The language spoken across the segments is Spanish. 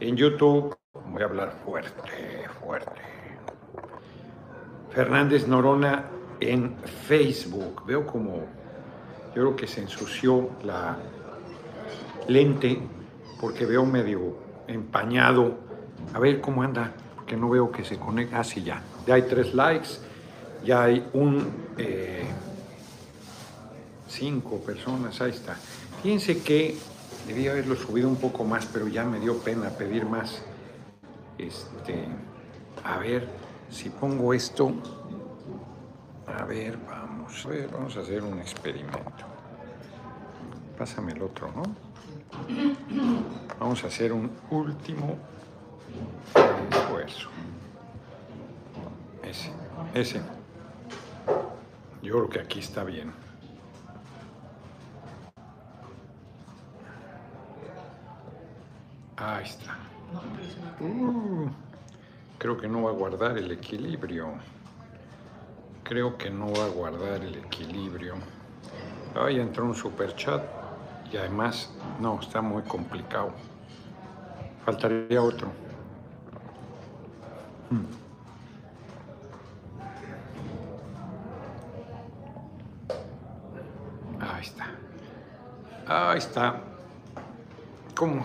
En YouTube voy a hablar fuerte, fuerte. Fernández Norona en Facebook. Veo como, yo creo que se ensució la lente porque veo medio empañado. A ver cómo anda, porque no veo que se conecta. Ah, sí, ya. Ya hay tres likes, ya hay un... Eh, cinco personas, ahí está. Fíjense que debía haberlo subido un poco más, pero ya me dio pena pedir más. Este, a ver, si pongo esto, a ver, vamos, a ver, vamos a hacer un experimento. Pásame el otro, ¿no? Vamos a hacer un último esfuerzo. Ese, ese. Yo creo que aquí está bien. Ahí está. Uh, creo que no va a guardar el equilibrio. Creo que no va a guardar el equilibrio. Ahí entró un super chat y además, no, está muy complicado. Faltaría otro. Hmm. Ahí está. Ahí está. ¿Cómo?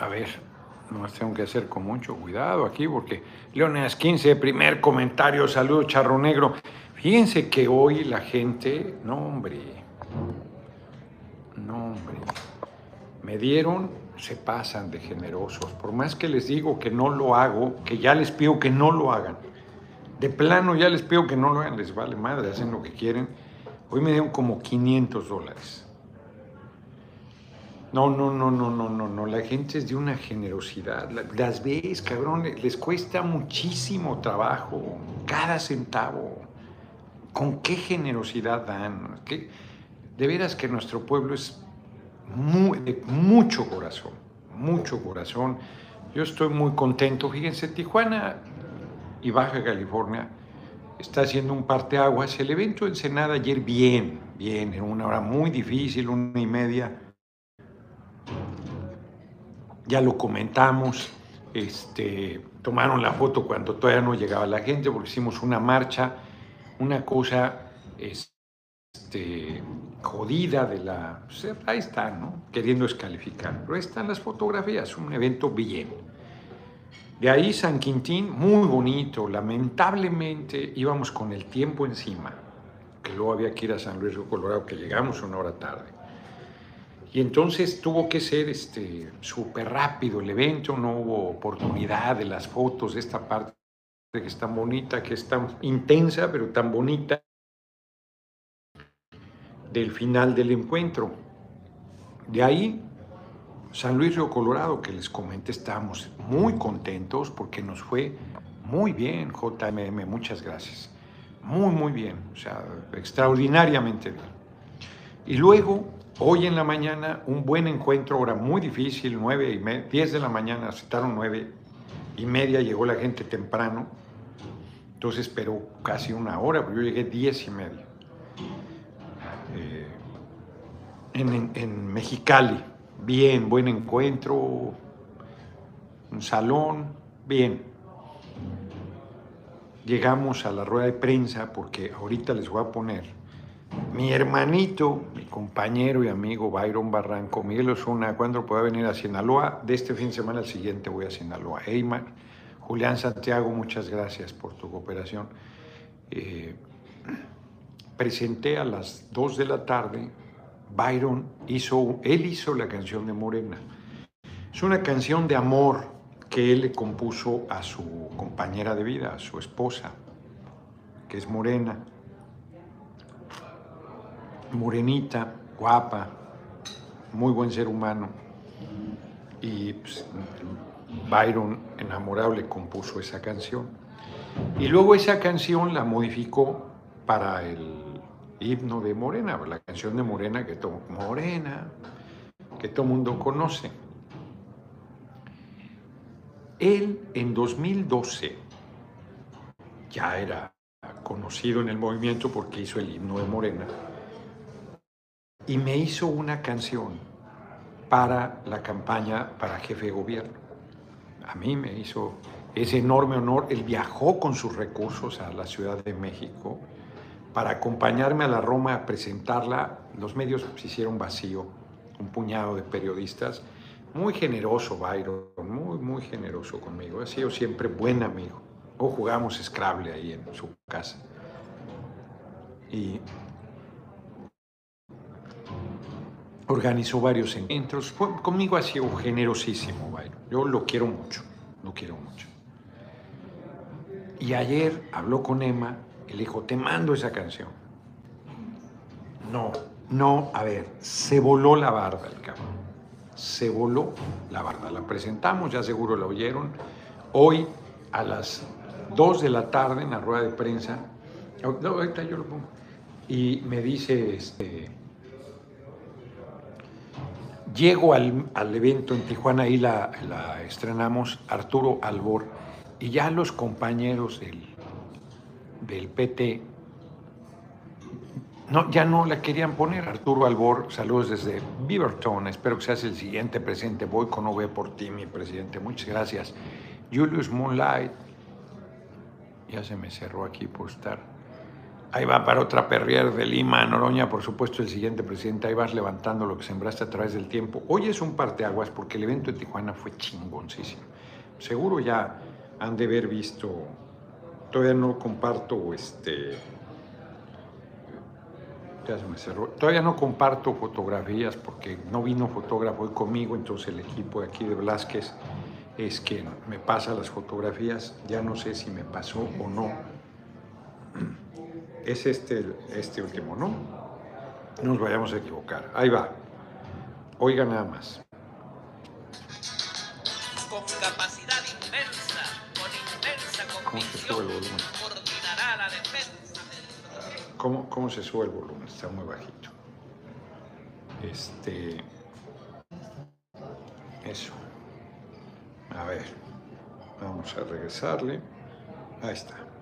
A ver, no tengo que hacer con mucho cuidado aquí porque Leones 15, primer comentario, saludo charro negro. Fíjense que hoy la gente, no hombre, no hombre, me dieron, se pasan de generosos. Por más que les digo que no lo hago, que ya les pido que no lo hagan. De plano ya les pido que no lo hagan, les vale madre, hacen lo que quieren. Hoy me dieron como 500 dólares. No, no, no, no, no, no, no. La gente es de una generosidad. Las ves, cabrón, les cuesta muchísimo trabajo, cada centavo. ¿Con qué generosidad dan? De veras que nuestro pueblo es de mucho corazón, mucho corazón. Yo estoy muy contento. Fíjense, Tijuana y Baja California está haciendo un parteaguas. El evento en Senada ayer bien, bien, en una hora muy difícil, una y media ya lo comentamos, este, tomaron la foto cuando todavía no llegaba la gente, porque hicimos una marcha, una cosa este, jodida de la... Pues, ahí está, ¿no? Queriendo descalificar. Pero ahí están las fotografías, un evento bien. De ahí San Quintín, muy bonito. Lamentablemente íbamos con el tiempo encima, que luego había que ir a San Luis de Colorado, que llegamos una hora tarde. Y entonces tuvo que ser este súper rápido el evento, no hubo oportunidad de las fotos de esta parte que es tan bonita, que es tan intensa, pero tan bonita del final del encuentro. De ahí, San Luis Río Colorado, que les comenté, estábamos muy contentos porque nos fue muy bien, JMM, muchas gracias. Muy, muy bien, o sea, extraordinariamente bien. Y luego Hoy en la mañana un buen encuentro, hora muy difícil, 9 y media, 10 de la mañana, citaron 9 y media, llegó la gente temprano, entonces esperó casi una hora, pero yo llegué 10 y media. Eh, en, en Mexicali, bien, buen encuentro, un salón, bien. Llegamos a la rueda de prensa porque ahorita les voy a poner mi hermanito, mi compañero y amigo Byron Barranco, Miguel Osuna, ¿cuándo pueda venir a Sinaloa? De este fin de semana al siguiente voy a Sinaloa. Eymar, Julián Santiago, muchas gracias por tu cooperación. Eh, presenté a las 2 de la tarde, Byron hizo, él hizo la canción de Morena. Es una canción de amor que él le compuso a su compañera de vida, a su esposa, que es Morena morenita, guapa, muy buen ser humano. Y pues, Byron, enamorable, compuso esa canción. Y luego esa canción la modificó para el himno de Morena, la canción de Morena que todo, Morena, que todo mundo conoce. Él en 2012 ya era conocido en el movimiento porque hizo el himno de Morena y me hizo una canción para la campaña para jefe de gobierno. a mí me hizo ese enorme honor. Él viajó con sus recursos a la Ciudad de México para acompañarme a la Roma a presentarla. Los medios se hicieron vacío, un puñado de periodistas. Muy generoso, Byron, muy, muy generoso conmigo. Ha sido siempre buen amigo. O jugamos Scrabble ahí en su casa. Y organizó varios encuentros. conmigo ha sido generosísimo, Byron. Yo lo quiero mucho, lo quiero mucho. Y ayer habló con Emma y dijo, te mando esa canción. No, no, a ver, se voló la barda el cabrón. Se voló la barda. La presentamos, ya seguro la oyeron. Hoy a las 2 de la tarde en la rueda de prensa. No, ahorita yo lo pongo. Y me dice, este, Llego al, evento en Tijuana, y la, estrenamos, Arturo Albor, y ya los compañeros del, del PT, no, ya no la querían poner. Arturo Albor, saludos desde Beaverton, espero que seas el siguiente presidente. Voy con OV por ti, mi presidente, muchas gracias. Julius Moonlight, ya se me cerró aquí por estar. Ahí va para otra perrier de Lima, Noroña, por supuesto, el siguiente presidente. Ahí vas levantando lo que sembraste a través del tiempo. Hoy es un parteaguas porque el evento de Tijuana fue chingoncísimo. Seguro ya han de haber visto, todavía no comparto este. Todavía no comparto fotografías porque no vino fotógrafo hoy conmigo, entonces el equipo de aquí de Velázquez es quien me pasa las fotografías. Ya no sé si me pasó o no es este, este último, ¿no? No nos vayamos a equivocar. Ahí va. Oiga nada más. Con capacidad inmensa, con inmensa convicción, coordinará la defensa del... ¿Cómo, ¿Cómo se sube el volumen? Está muy bajito. Este... Eso. A ver. Vamos a regresarle. Ahí está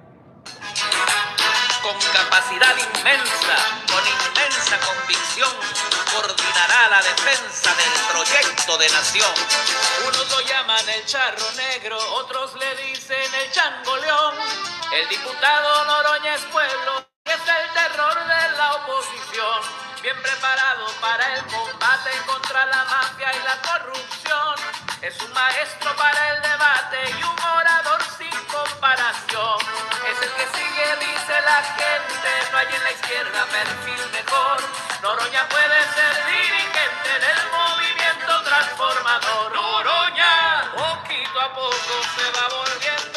con capacidad inmensa, con inmensa convicción, coordinará la defensa del proyecto de nación. Unos lo llaman el charro negro, otros le dicen el chango león. El diputado Noroña es pueblo, es el terror de la oposición. Bien preparado para el combate contra la mafia y la corrupción. Es un maestro para el debate y un que sigue, dice la gente, no hay en la izquierda perfil mejor. Noroña puede ser dirigente del movimiento transformador. Noroña, poquito a poco se va volviendo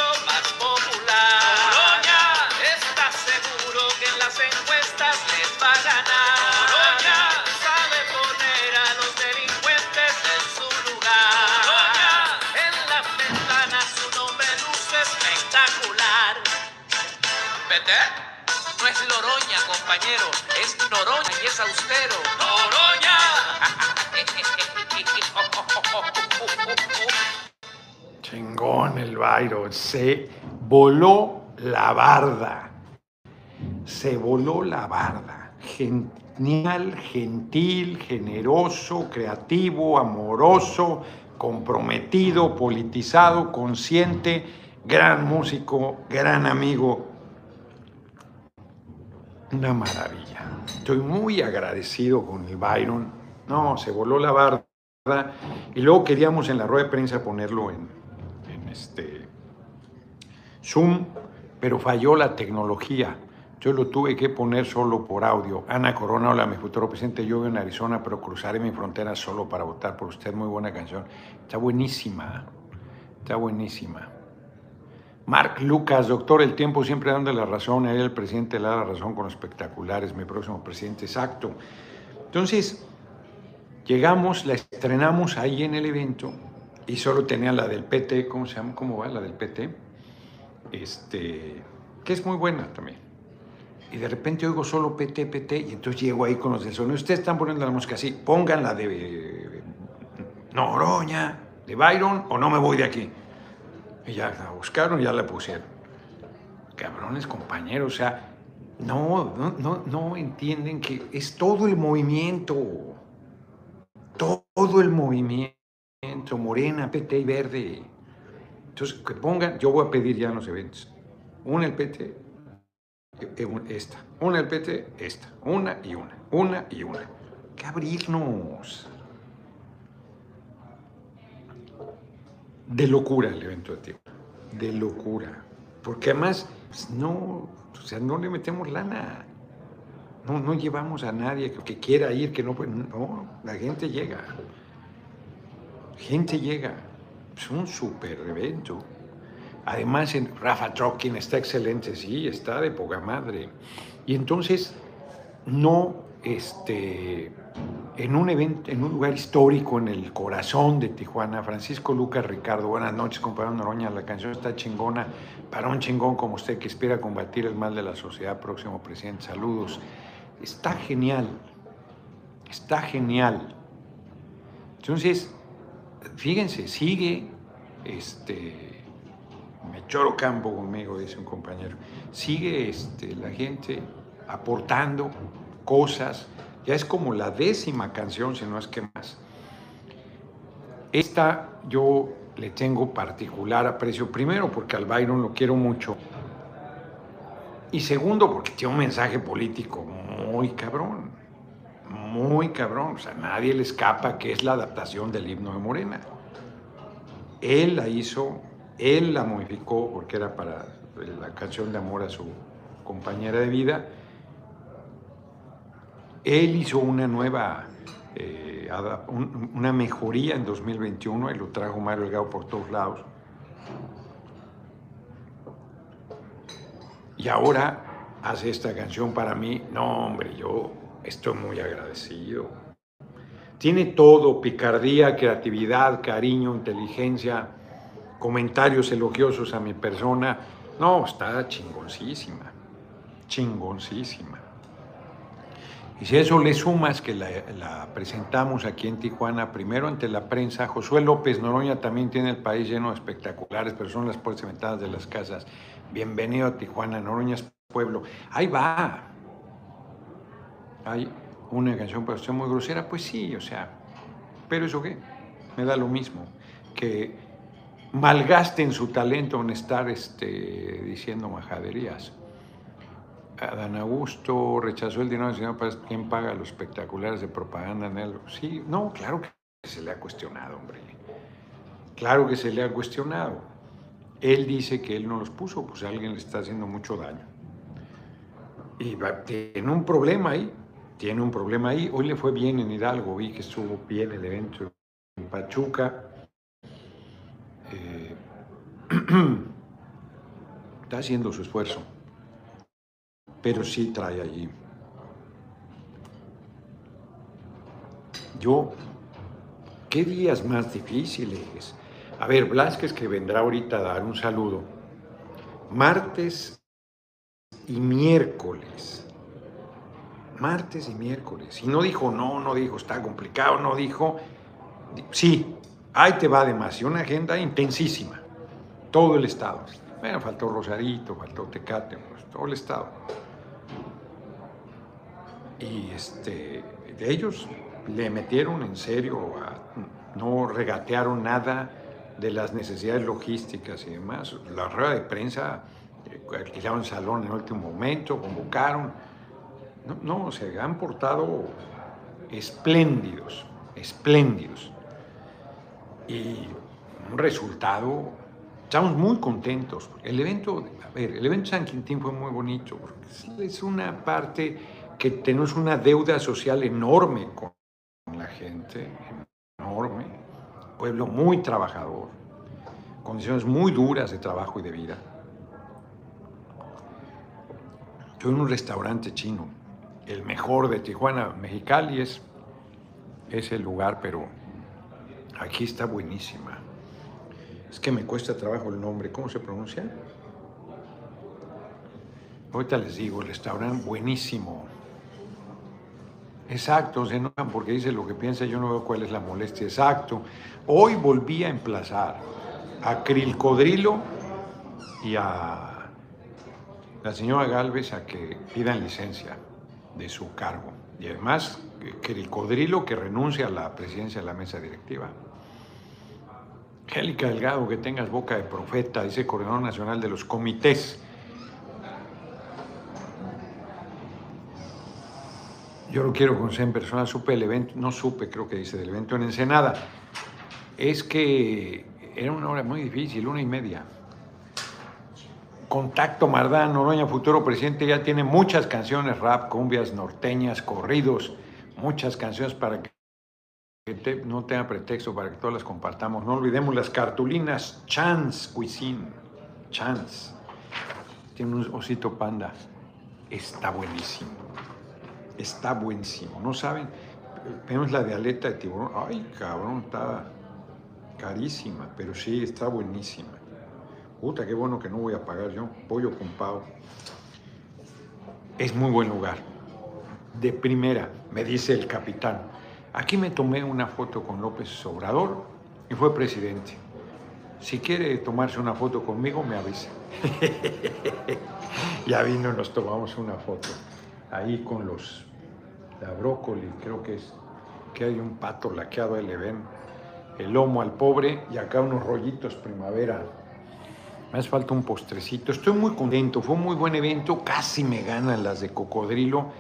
compañero, es Noroña y es austero. ¡Noroña! Chingón el Byron, se voló la barda. Se voló la barda. Genial, gentil, generoso, creativo, amoroso, comprometido, politizado, consciente, gran músico, gran amigo. Una maravilla. Estoy muy agradecido con el Byron. No, se voló la barda. Y luego queríamos en la rueda de prensa ponerlo en, en este Zoom, pero falló la tecnología. Yo lo tuve que poner solo por audio. Ana Corona, hola, mi futuro presidente. Yo vivo en Arizona, pero cruzaré mi frontera solo para votar por usted. Muy buena canción. Está buenísima. Está buenísima. Mark Lucas, doctor, el tiempo siempre dando la razón. Ahí el presidente le da la razón con espectaculares. Mi próximo presidente, exacto. Entonces, llegamos, la estrenamos ahí en el evento y solo tenía la del PT. ¿Cómo se llama? ¿Cómo va la del PT? Este, que es muy buena también. Y de repente oigo solo PT, PT, y entonces llego ahí con los del sonido. Ustedes están poniendo la música así, pongan la de Noroña, de Byron, o no me voy de aquí. Y ya la buscaron ya la pusieron. Cabrones compañeros, o sea, no, no, no, entienden que es todo el movimiento. Todo el movimiento, morena, PT y verde. Entonces, que pongan, yo voy a pedir ya los eventos, una el PT, esta, una el PT, esta, una y una, una y una. Que abrirnos. De locura el evento de Tijuana, de locura. Porque además, pues, no, o sea, no le metemos lana. No, no llevamos a nadie que, quiera ir, que no, no, la gente llega. Gente llega. Es un super evento. Además, en Rafa Trokin está excelente, sí, está de poca madre. Y entonces, no, este, en un evento, en un lugar histórico en el corazón de Tijuana, Francisco Lucas Ricardo, buenas noches, compadre Noroña, la canción está chingona, para un chingón como usted que espera combatir el mal de la sociedad, próximo presidente, saludos. Está genial, está genial. Entonces, fíjense, sigue, este, me choro campo conmigo, dice un compañero, sigue este, la gente aportando cosas, ya es como la décima canción, si no es que más. Esta yo le tengo particular aprecio, primero porque al Byron lo quiero mucho, y segundo porque tiene un mensaje político muy cabrón, muy cabrón, o sea, nadie le escapa que es la adaptación del himno de Morena. Él la hizo, él la modificó porque era para la canción de amor a su compañera de vida, él hizo una nueva, eh, una mejoría en 2021 y lo trajo Mario Delgado por todos lados. Y ahora hace esta canción para mí. No, hombre, yo estoy muy agradecido. Tiene todo, picardía, creatividad, cariño, inteligencia, comentarios elogiosos a mi persona. No, está chingoncísima, chingoncísima. Y si eso le sumas que la, presentamos aquí en Tijuana, primero ante la prensa, Josué López Noroña también tiene el país lleno de espectaculares, pero son las puertas ventanas de las casas. Bienvenido a Tijuana, Noroña es pueblo. Ahí va. Hay una canción para usted muy grosera, pues sí, o sea, pero eso qué, me da lo mismo, que malgasten su talento en estar este, diciendo majaderías. Adán Augusto rechazó el dinero del señor para quién paga los espectaculares de propaganda en él. Sí, no, claro que se le ha cuestionado, hombre. Claro que se le ha cuestionado. Él dice que él no los puso, pues alguien le está haciendo mucho daño. Y tiene un problema ahí, tiene un problema ahí. Hoy le fue bien en Hidalgo, vi que estuvo bien el evento en Pachuca. Eh, está haciendo su esfuerzo pero sí trae allí. Yo, ¿qué días más difíciles? A ver, Blasquez que vendrá ahorita a dar un saludo. Martes y miércoles. Martes y miércoles. Y no dijo no, no dijo está complicado, no dijo sí, ahí te va. Y una agenda intensísima. Todo el Estado. Bueno, faltó Rosarito, faltó Tecate, pues, todo el Estado. Y este, ellos le metieron en serio, no regatearon nada de las necesidades logísticas y demás. La rueda de prensa eh, alquilaron salón en el último momento, convocaron. No, no, se han portado espléndidos, espléndidos. Y un resultado, estamos muy contentos. El evento, a ver, el evento San Quintín fue muy bonito, porque es una parte que tenemos una deuda social enorme con la gente, enorme, pueblo muy trabajador, condiciones muy duras de trabajo y de vida. Yo en un restaurante chino, el mejor de Tijuana, Mexicali es, es el lugar, pero aquí está buenísima. Es que me cuesta trabajo el nombre, ¿cómo se pronuncia? Ahorita les digo, el restaurante buenísimo. Exacto, se enojan porque dice lo que piensa, yo no veo cuál es la molestia. Exacto. Hoy volví a emplazar a Crilcodrilo y a la señora Galvez a que pidan licencia de su cargo. Y además, Crilcodrilo que renuncia a la presidencia de la mesa directiva. Angélica Delgado, que tengas boca de profeta, dice Coordinador Nacional de los Comités. Yo lo quiero conocer en persona, supe el evento, no supe, creo que dice, del evento en Ensenada. Es que era una hora muy difícil, una y media. Contacto Mardán, Noroña, futuro presidente, ya tiene muchas canciones rap, cumbias norteñas, corridos, muchas canciones para que no tenga pretexto para que todas las compartamos. No olvidemos las cartulinas Chance Cuisine. Chance. Tiene un osito panda. Está buenísimo. Está buenísimo. ¿No saben? Vemos la de aleta de tiburón. Ay, cabrón, está carísima, pero sí, está buenísima. Puta, qué bueno que no voy a pagar yo. Pollo con pavo. Es muy buen lugar. De primera, me dice el capitán. Aquí me tomé una foto con López Obrador y fue presidente. Si quiere tomarse una foto conmigo, me avisa. ya vino, nos tomamos una foto. Ahí con los la brócoli, creo que es que hay un pato laqueado, ahí le ven el lomo al pobre y acá unos rollitos primavera. Me hace falta un postrecito. Estoy muy contento, fue un muy buen evento, casi me ganan las de cocodrilo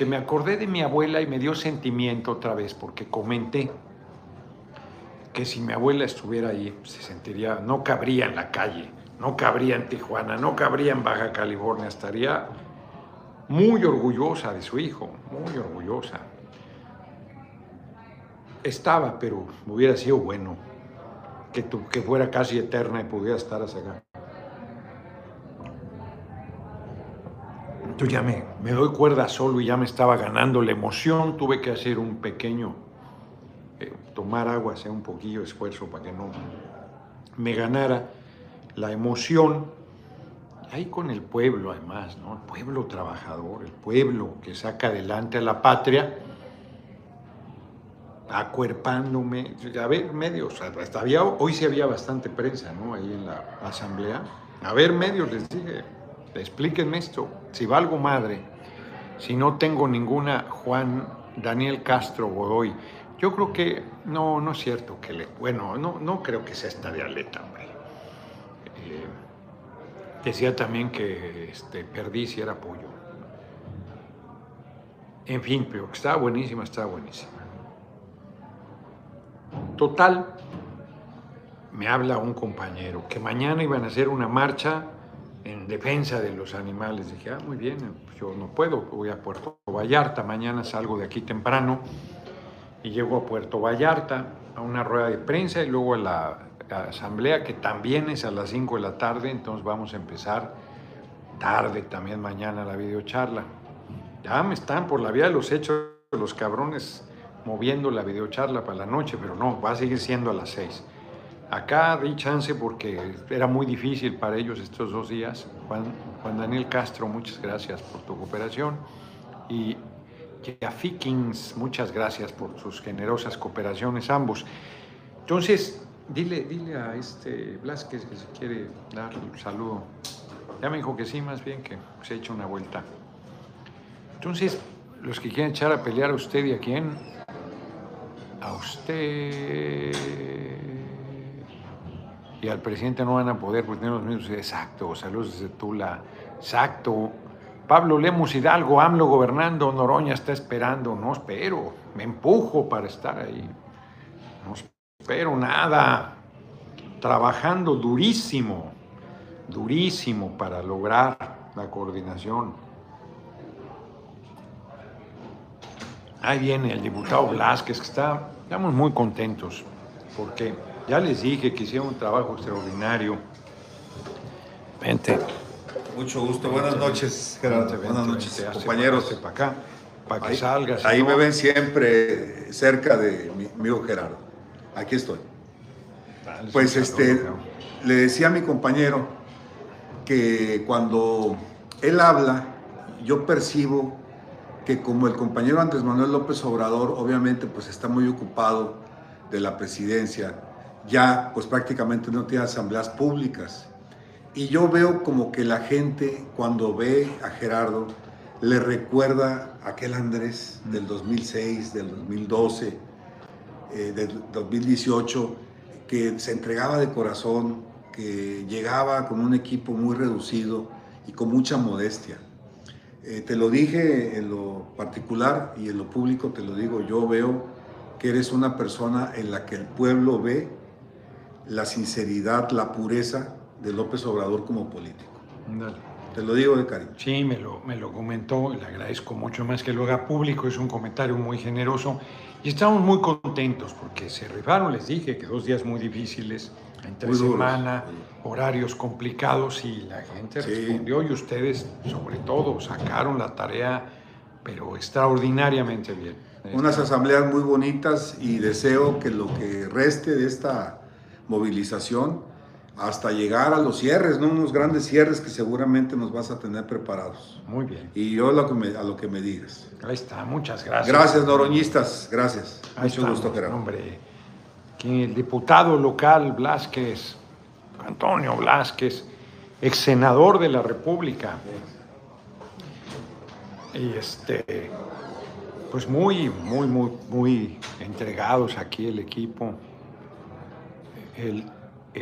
que me acordé de mi abuela y me dio sentimiento otra vez, porque comenté que si mi abuela estuviera ahí, se sentiría, no cabría en la calle, no cabría en Tijuana, no cabría en Baja California, estaría muy orgullosa de su hijo, muy orgullosa. Estaba, pero hubiera sido bueno que, tu, que fuera casi eterna y pudiera estar hasta acá. ya me, doy cuerda solo y ya me estaba ganando la emoción. Tuve que hacer un pequeño, eh, tomar agua, hacer un poquillo de esfuerzo para que no me ganara la emoción. Ahí con el pueblo, además, ¿no? El pueblo trabajador, el pueblo que saca adelante a la patria, acuerpándome. A ver, medios, hasta había, hoy sí había bastante prensa, ¿no? Ahí en la asamblea. A ver, medios, les dije, explíquenme esto, si valgo madre, si no tengo ninguna Juan Daniel Castro Godoy, yo creo que no, no es cierto que le, bueno, no, no creo que sea esta de Aleta, hombre. Eh, decía también que este, perdí si era pollo. En fin, pero estaba buenísima, estaba buenísima. Total, me habla un compañero que mañana iban a hacer una marcha en defensa de los animales. Dije, ah, muy bien, pues yo no puedo, voy a Puerto Vallarta, mañana salgo de aquí temprano y llego a Puerto Vallarta a una rueda de prensa y luego a la, asamblea que también es a las 5 de la tarde, entonces vamos a empezar tarde también mañana la videocharla. Ya me están por la vía de los hechos los cabrones moviendo la videocharla para la noche, pero no, va a seguir siendo a las 6. Acá di chance porque era muy difícil para ellos estos dos días. Juan, Daniel Castro, muchas gracias por tu cooperación. Y Jaffi Kings, muchas gracias por sus generosas cooperaciones ambos. Entonces, dile, dile a este Blasquez que se quiere dar un saludo. Ya me dijo que sí, más bien que se ha hecho una vuelta. Entonces, los que quieren echar a pelear a usted y a quién, a usted y al presidente no van a poder pues tener los mismos. Exacto, saludos desde Tula. Exacto. Pablo Lemos Hidalgo, AMLO gobernando, Noroña está esperando. No espero, me empujo para estar ahí. No espero nada. Trabajando durísimo, durísimo para lograr la coordinación. Ahí viene el diputado Blasquez, que está, estamos muy contentos, porque ya les dije que hicieron un trabajo extraordinario. Vente. Mucho gusto. Buenas noches, Gerardo. Buenas noches, compañeros. Para acá, para que salgas. Ahí me ven siempre cerca de mi amigo Gerardo. Aquí estoy. pues este, le decía a mi compañero que cuando él habla, yo percibo que como el compañero Andrés Manuel López Obrador, obviamente, pues está muy ocupado de la presidencia ya pues prácticamente no tiene asambleas públicas. Y yo veo como que la gente cuando ve a Gerardo le recuerda a aquel Andrés del 2006, del 2012, eh, del 2018, que se entregaba de corazón, que llegaba con un equipo muy reducido y con mucha modestia. Eh, te lo dije en lo particular y en lo público te lo digo, yo veo que eres una persona en la que el pueblo ve la sinceridad, la pureza de López Obrador como político. Te lo digo de cariño. Sí, me lo, me lo comentó, le agradezco mucho más que lo haga público, es un comentario muy generoso y estamos muy contentos porque se rifaron, les dije que dos días muy difíciles, entre semana, horarios complicados y la gente respondió y ustedes sobre todo sacaron la tarea, pero extraordinariamente bien. Unas asambleas muy bonitas y deseo que lo que reste de esta movilización hasta llegar a los cierres, ¿no? Unos grandes cierres que seguramente nos vas a tener preparados. Muy bien. Y yo lo que me, a lo que me digas. Ahí está, muchas gracias. Gracias, noroñistas, gracias. Mucho gusto, Gerardo. Hombre, el diputado local Blasquez, Antonio Blasquez, ex senador de la República. Y este, pues muy, muy, muy, muy entregados aquí el equipo. El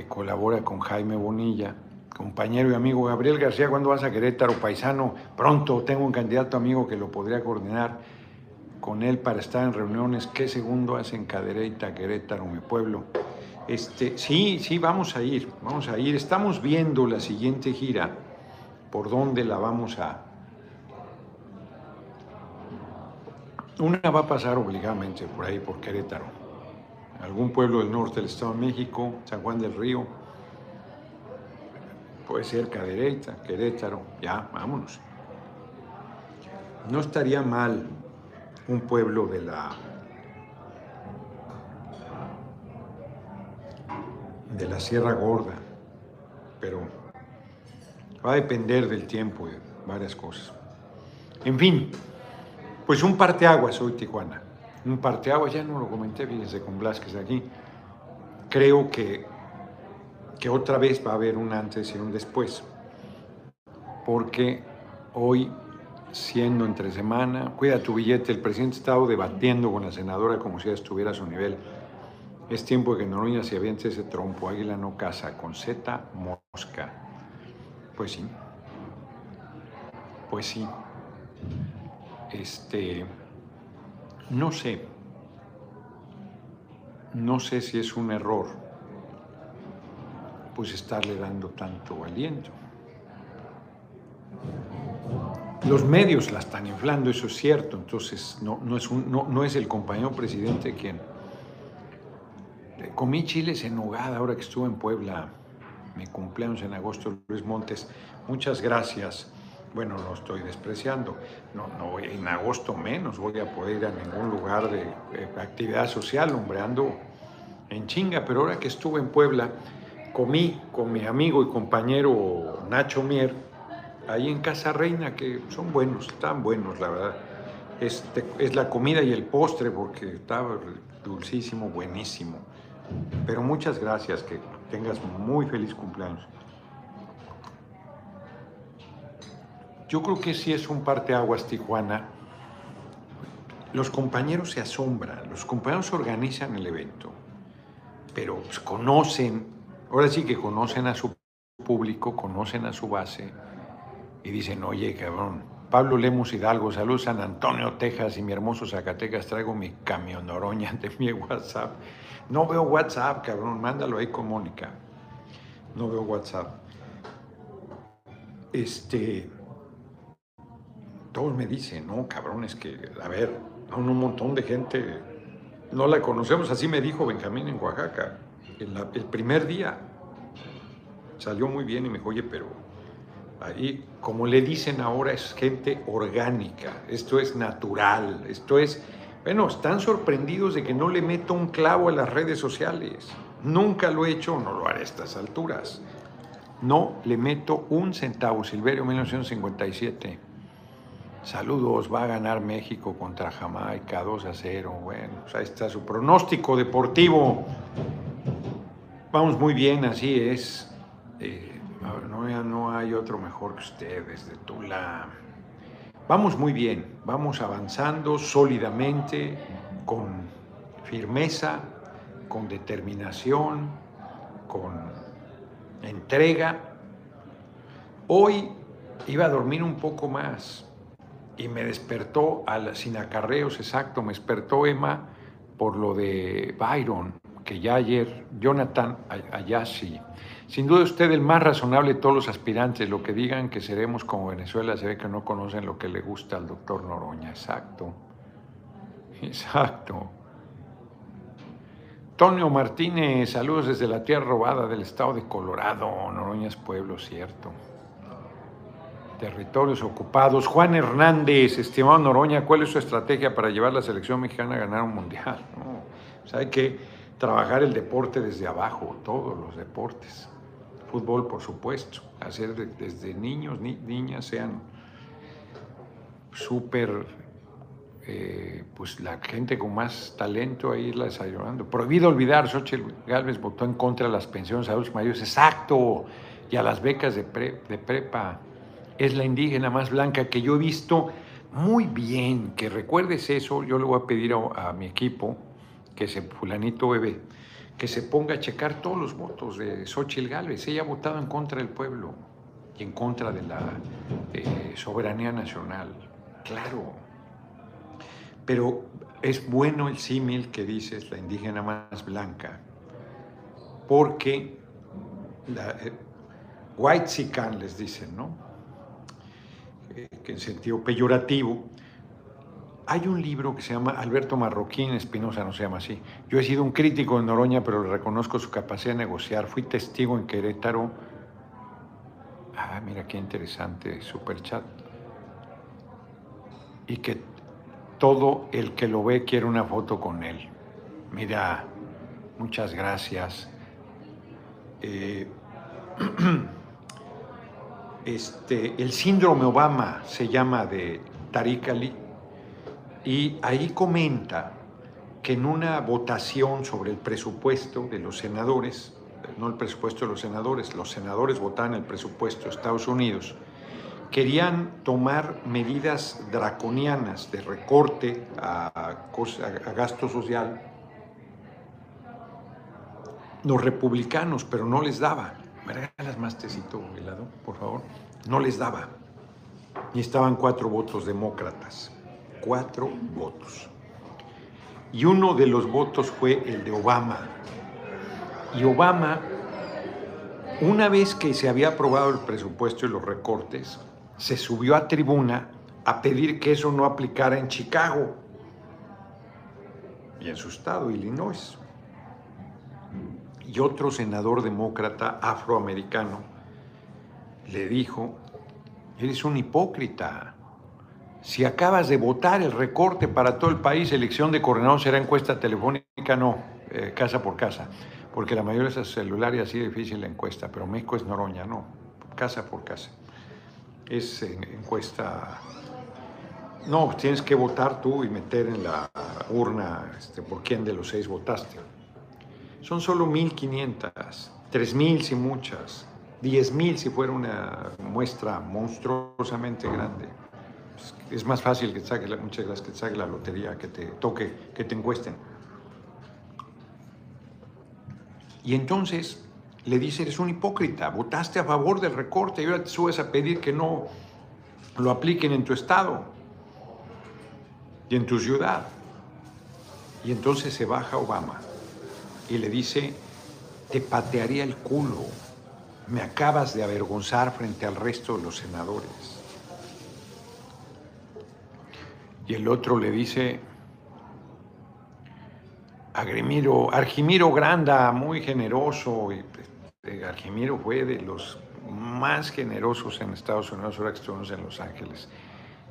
colabora con Jaime Bonilla, compañero y amigo Gabriel García, ¿cuándo vas a Querétaro, paisano? Pronto tengo un candidato amigo que lo podría coordinar con él para estar en reuniones. ¿Qué segundo hacen Cadereyta, Querétaro, mi pueblo? Este, sí, sí, vamos a ir, vamos a ir. Estamos viendo la siguiente gira, por dónde la vamos a... Una va a pasar obligadamente por ahí, por Querétaro algún pueblo del norte del Estado de México, San Juan del Río, puede ser Cadereyta, Querétaro, ya, vámonos. No estaría mal un pueblo de la de la Sierra Gorda, pero va a depender del tiempo y varias cosas. En fin, pues un parteaguas hoy Tijuana un parteaguas, ya no lo comenté, fíjense con Blasquez aquí. Creo que, que otra vez va a haber un antes y un después, porque hoy, siendo entre semana, cuida tu billete, el presidente ha estado debatiendo con la senadora como si estuviera a su nivel. Es tiempo de que Noroña se aviente ese trompo, águila no casa, con Z mosca. Pues sí. Pues sí. Este. No sé, no sé si es un error, pues estarle dando tanto aliento. Los medios la están inflando, eso es cierto, entonces no, no, es, no, es, el compañero presidente quien... Comí chiles en nogada ahora que estuve en Puebla, mi cumpleaños en agosto, Luis Montes. Muchas gracias bueno, no estoy despreciando, no, no en agosto menos voy a poder ir a ningún lugar de, actividad social, hombreando en chinga, pero ahora que estuve en Puebla, comí con mi amigo y compañero Nacho Mier, ahí en Casa Reina, que son buenos, están buenos, la verdad. Este, es la comida y el postre, porque estaba dulcísimo, buenísimo. Pero muchas gracias, que tengas muy feliz cumpleaños. Yo creo que sí es un parteaguas Tijuana. Los compañeros se asombran, los compañeros organizan el evento, pero pues, conocen, ahora sí que conocen a su público, conocen a su base y dicen, oye, cabrón, Pablo Lemos Hidalgo, saludos San Antonio, Texas y mi hermoso Zacatecas, traigo mi camión oroña de mi WhatsApp. No veo WhatsApp, cabrón, mándalo ahí con Mónica. No veo WhatsApp. Este, todos me dicen, no, cabrón, es que, a ver, a un montón de gente no la conocemos, así me dijo Benjamín en Oaxaca, el primer día salió muy bien y me dijo, oye, pero ahí, como le dicen ahora, es gente orgánica, esto es natural, esto es, bueno, están sorprendidos de que no le meto un clavo a las redes sociales. Nunca lo he hecho, no lo haré a estas alturas. No le meto un centavo, Silverio 1957. Saludos, va a ganar México contra Jamaica 2 a 0. Bueno, pues ahí está su pronóstico deportivo. Vamos muy bien, así es. Eh, no, no hay otro mejor que ustedes de Tula. Vamos muy bien, vamos avanzando sólidamente, con firmeza, con determinación, con entrega. Hoy iba a dormir un poco más y me despertó al, sin acarreos, exacto, me despertó Emma por lo de Byron, que ya ayer, Jonathan Ayashi, sin duda usted el más razonable de todos los aspirantes, lo que digan que seremos como Venezuela, se ve que no conocen lo que le gusta al doctor Noroña, exacto, exacto. Antonio Martínez, saludos desde la tierra robada del estado de Colorado, Noroña es pueblo, cierto. Territorios ocupados. Juan Hernández, estimado Noroña, ¿cuál es su estrategia para llevar la selección mexicana a ganar un mundial? sea, hay que trabajar el deporte desde abajo, todos los deportes. Fútbol, por supuesto. Hacer desde niños, niñas sean súper, eh, pues la gente con más talento a irla desayunando. Prohibido olvidar, Xochitl Gálvez votó en contra de las pensiones a los mayores. Exacto. Y a las becas de, de prepa es la indígena más blanca que yo he visto. Muy bien, que recuerdes eso. Yo le voy a pedir a, mi equipo que se, fulanito bebé, que se ponga a checar todos los votos de Xochitl Gálvez. Ella ha votado en contra del pueblo y en contra de la eh, soberanía nacional. Claro. Pero es bueno el símil que dices, la indígena más blanca, porque la, eh, White Sican les dicen, ¿no? Que en sentido peyorativo, hay un libro que se llama Alberto Marroquín Espinosa, no se llama así. Yo he sido un crítico de Noroña, pero le reconozco su capacidad de negociar. Fui testigo en Querétaro. Ah, mira qué interesante, super chat. Y que todo el que lo ve quiere una foto con él. Mira, muchas gracias. Eh, Este, el síndrome Obama se llama de Tariq Ali, y ahí comenta que en una votación sobre el presupuesto de los senadores, no el presupuesto de los senadores, los senadores votaban el presupuesto de Estados Unidos, querían tomar medidas draconianas de recorte a, a gasto social, los republicanos, pero no les daba. ¿Me más tecito helado, por favor? No les daba. Y estaban cuatro votos demócratas. Cuatro votos. Y uno de los votos fue el de Obama. Y Obama, una vez que se había aprobado el presupuesto y los recortes, se subió a tribuna a pedir que eso no aplicara en Chicago y en su estado, Illinois y otro senador demócrata afroamericano le dijo, eres un hipócrita. Si acabas de votar el recorte para todo el país, elección de coordinador será encuesta telefónica, no, eh, casa por casa, porque la mayoría de esas celulares así difícil la encuesta, pero México es Noroña, no, casa por casa. Es encuesta no, tienes que votar tú y meter en la urna este, por quién de los seis votaste. Son solo 1.500, 3.000 si muchas, 10.000 si fuera una muestra monstruosamente grande. Es más fácil que te saque, muchas gracias, que saque la lotería, que te toque, que te encuesten. Y entonces le dice, eres un hipócrita, votaste a favor del recorte y ahora te subes a pedir que no lo apliquen en tu estado y en tu ciudad. Y entonces se baja Obama y le dice, te patearía el culo, me acabas de avergonzar frente al resto de los senadores. Y el otro le dice, Agrimiro, Argimiro Granda, muy generoso, eh, Argimiro fue de los más generosos en Estados Unidos, ahora que estuvimos en Los Ángeles.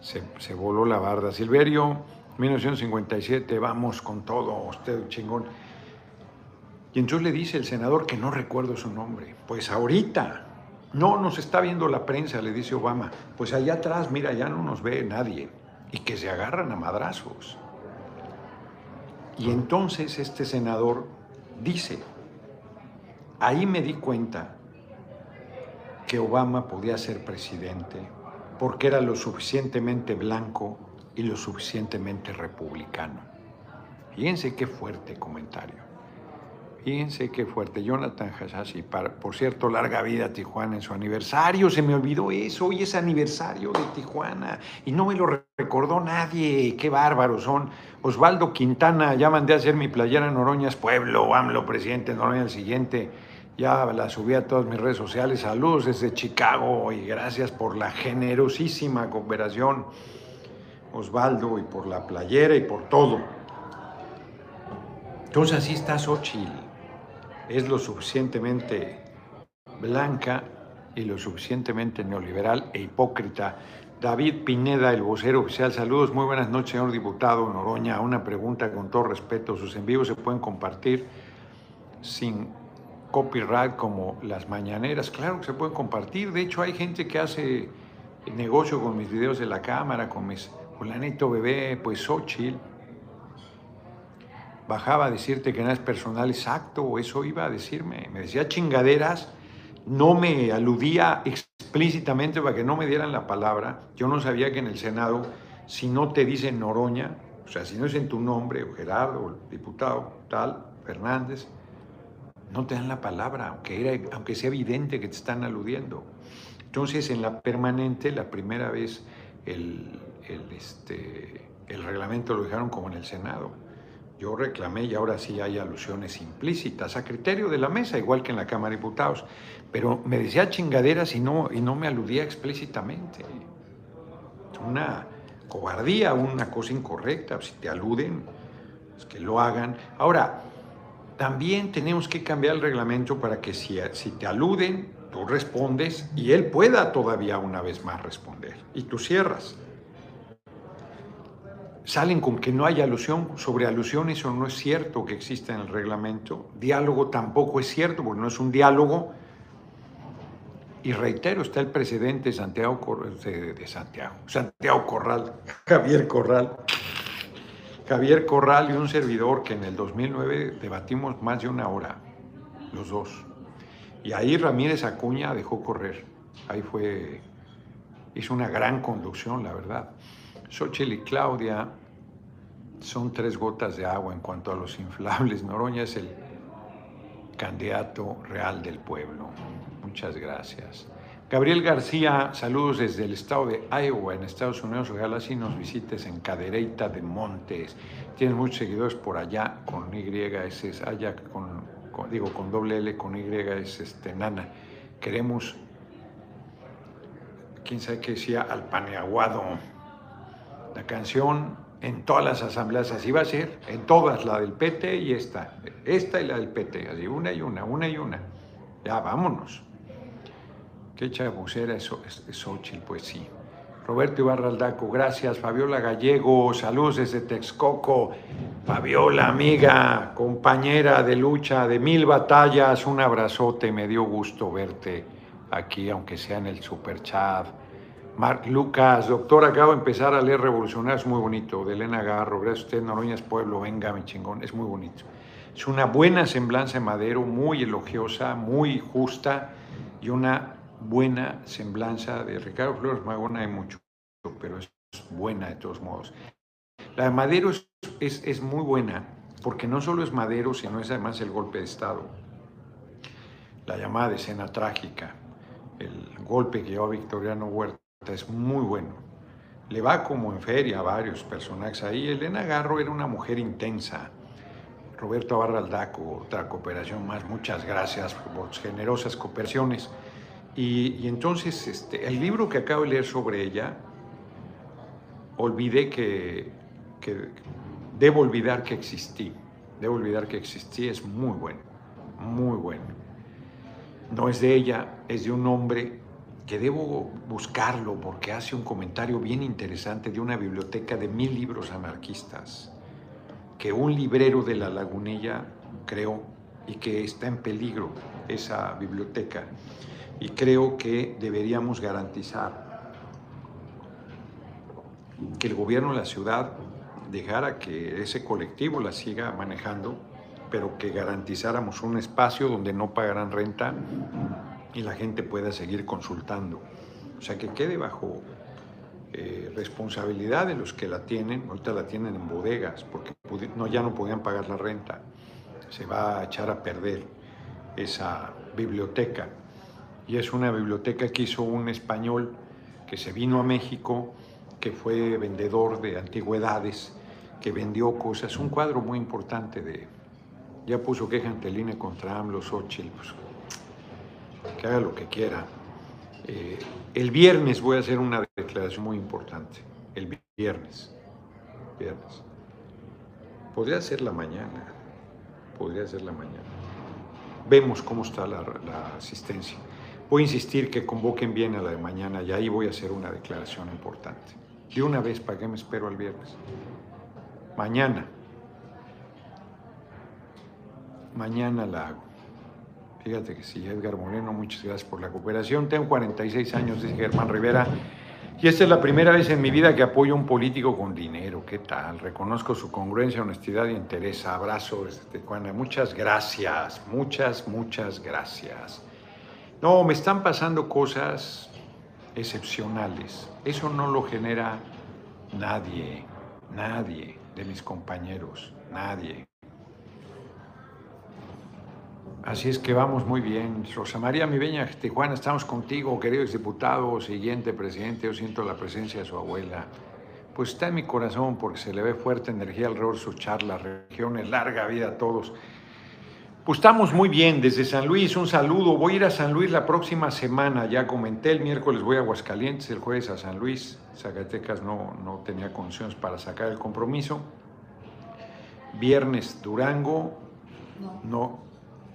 Se, se voló la barda. Silverio, 1957, vamos con todo, usted chingón. Y entonces le dice el senador que no recuerdo su nombre. Pues ahorita, no nos está viendo la prensa, le dice Obama. Pues allá atrás, mira, ya no nos ve nadie. Y que se agarran a madrazos. Y entonces este senador dice, ahí me di cuenta que Obama podía ser presidente porque era lo suficientemente blanco y lo suficientemente republicano. Fíjense qué fuerte comentario. Fíjense qué fuerte. Jonathan Hasashi, por cierto, larga vida Tijuana en su aniversario. Se me olvidó eso. Hoy es aniversario de Tijuana y no me lo recordó nadie. Qué bárbaros son. Osvaldo Quintana, ya mandé a hacer mi playera en Noroñas Pueblo. AMLO, presidente Noroña el siguiente. Ya la subí a todas mis redes sociales. Saludos desde Chicago y gracias por la generosísima cooperación, Osvaldo, y por la playera y por todo. Entonces así está Xochitl es lo suficientemente blanca y lo suficientemente neoliberal e hipócrita. David Pineda, el vocero oficial, saludos, muy buenas noches, señor diputado Noroña. Una pregunta con todo respeto, sus envíos se pueden compartir sin copyright como las mañaneras. Claro que se pueden compartir, de hecho hay gente que hace negocio con mis videos de la cámara, con mis fulanito bebé, pues Xochitl bajaba a decirte que no es personal exacto, o eso iba a decirme. Me decía chingaderas, no me aludía explícitamente para que no me dieran la palabra. Yo no sabía que en el Senado, si no te dicen Noroña, o sea, si no es en tu nombre, o Gerardo, diputado tal, Fernández, no te dan la palabra, aunque, era, aunque sea evidente que te están aludiendo. Entonces, en la permanente, la primera vez el, el, este, el reglamento lo dejaron como en el Senado. Yo reclamé y ahora sí hay alusiones implícitas a criterio de la mesa, igual que en la Cámara de Diputados, pero me decía chingaderas y no, y no me aludía explícitamente. Una cobardía, una cosa incorrecta, si te aluden, pues que lo hagan. Ahora, también tenemos que cambiar el reglamento para que si, si te aluden, tú respondes y él pueda todavía una vez más responder y tú cierras salen con que no hay alusión sobre alusión, eso no es cierto que exista en el reglamento. Diálogo tampoco es cierto, porque no es un diálogo. Y reitero, está el presidente Santiago de, Santiago, Santiago Corral, Javier Corral. Javier Corral y un servidor que en el 2009 debatimos más de una hora, los dos. Y ahí Ramírez Acuña dejó correr. Ahí fue, hizo una gran conducción, la verdad. Xochitl y Claudia son tres gotas de agua en cuanto a los inflables. Noroña es el candidato real del pueblo. Muchas gracias. Gabriel García, saludos desde el estado de Iowa, en Estados Unidos. Ojalá si nos visites en Cadereyta de Montes. Tienes muchos seguidores por allá, con Y, es, allá con, digo, con doble L, con Y, es este, nana. Queremos, quién sabe qué decía, al paneaguado la canción en todas las asambleas así va a ser, en todas, la del PT y esta, esta y la del PT, así una y una, una y una. Ya, vámonos. Qué chabucera es, Xochitl, pues sí. Roberto Ibarra Aldaco, gracias. Fabiola Gallego, saludos desde Texcoco. Fabiola, amiga, compañera de lucha de mil batallas, un abrazote, me dio gusto verte aquí, aunque sea en el super chat. Marc Lucas, doctor, acabo de empezar a leer Revolucionarios, muy bonito, de Elena Garro, gracias a usted, Noroñas Pueblo, venga mi chingón, es muy bonito. Es una buena semblanza de Madero, muy elogiosa, muy justa y una buena semblanza de Ricardo Flores Magona hay mucho, pero es buena de todos modos. La de Madero es, es, es muy buena, porque no solo es Madero, sino es además el golpe de Estado, la llamada escena trágica, el golpe que llevó a Victoriano Huerta es muy bueno. Le va como en feria a varios personajes ahí. Elena Garro era una mujer intensa. Roberto Barraldaco, otra cooperación más. Muchas gracias por generosas cooperaciones. Y, entonces, este, el libro que acabo de leer sobre ella, olvidé que, que debo olvidar que existí. Debo olvidar que existí, es muy bueno, muy bueno. No es de ella, es de un hombre que debo buscarlo porque hace un comentario bien interesante de una biblioteca de mil libros anarquistas que un librero de la Lagunilla creó y que está en peligro esa biblioteca. Y creo que deberíamos garantizar que el gobierno de la ciudad dejara que ese colectivo la siga manejando, pero que garantizáramos un espacio donde no pagaran renta y la gente pueda seguir consultando. O sea, que quede bajo eh, responsabilidad de los que la tienen, ahorita la tienen en bodegas, porque no, ya no podían pagar la renta. se va a echar a perder esa biblioteca. Y es una biblioteca que hizo un español que se vino a México, que fue vendedor de antigüedades, que vendió cosas, un cuadro muy importante de, ya puso queja ante el contra AMLO, Xochitl, pues, que haga lo que quiera. Eh, el viernes voy a hacer una declaración muy importante, el viernes, viernes. Podría ser la mañana, podría ser la mañana. Vemos cómo está la, asistencia. Voy a insistir que convoquen bien a la de mañana y ahí voy a hacer una declaración importante. De una vez, ¿para qué me espero al viernes? Mañana. Mañana la hago. Fíjate que sí, Edgar Moreno, muchas gracias por la cooperación. Tengo 46 años, dice Germán Rivera, y esta es la primera vez en mi vida que apoyo a un político con dinero. ¿Qué tal? Reconozco su congruencia, honestidad y interés. Abrazo desde. Muchas gracias, muchas, muchas gracias. No, me están pasando cosas excepcionales. Eso no lo genera nadie, nadie de mis compañeros, nadie. Así es que vamos muy bien. Rosa María Miveña, Tijuana, estamos contigo, querido exdiputado, siguiente presidente. Yo siento la presencia de su abuela. Pues está en mi corazón porque se le ve fuerte energía alrededor de su charla. Regiones, larga vida a todos. Pues estamos muy bien desde San Luis, un saludo. Voy a ir a San Luis la próxima semana, ya comenté, el miércoles voy a Aguascalientes, el jueves a San Luis. Zacatecas no, no tenía condiciones para sacar el compromiso. Viernes Durango, no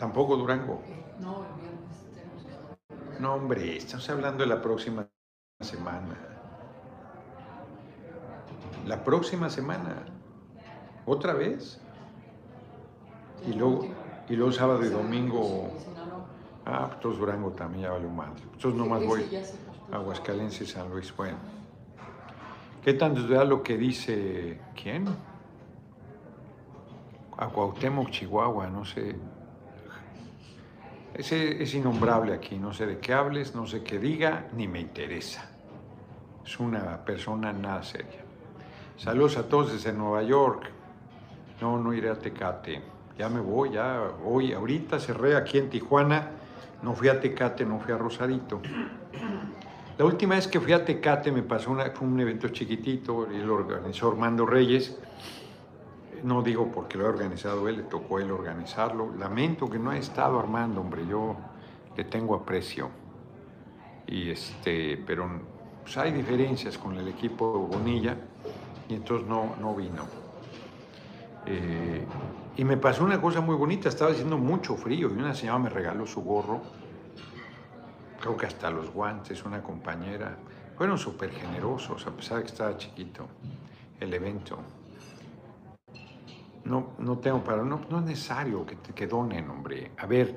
Tampoco Durango. No, el viernes No, hombre, estamos hablando de la próxima semana. La próxima semana. ¿Otra vez? Y luego, y luego sábado y domingo. Ah, pues Durango también ya vale mal. Entonces nomás voy a Aguascalientes y San Luis. Bueno. ¿Qué tanto es lo que dice quién? A Cuauhtémoc, Chihuahua, no sé. Ese es innombrable aquí, no sé de qué hables, no sé qué diga, ni me interesa. Es una persona nada seria. Saludos a todos desde Nueva York. No, no iré a Tecate. Ya me voy, ya hoy, ahorita cerré aquí en Tijuana. No fui a Tecate, no fui a Rosarito. La última vez que fui a Tecate me pasó un evento chiquitito lo organizó Armando Reyes no digo porque lo ha organizado él, le tocó él organizarlo. Lamento que no ha estado Armando, hombre, yo le tengo aprecio. Y este, pero pues, hay diferencias con el equipo Bonilla y entonces no, no vino. Eh, y me pasó una cosa muy bonita, estaba haciendo mucho frío y una señora me regaló su gorro, creo que hasta los guantes, una compañera. Fueron súper generosos, a pesar de que estaba chiquito el evento no, no tengo para, no, no es necesario que, que donen, hombre. A ver,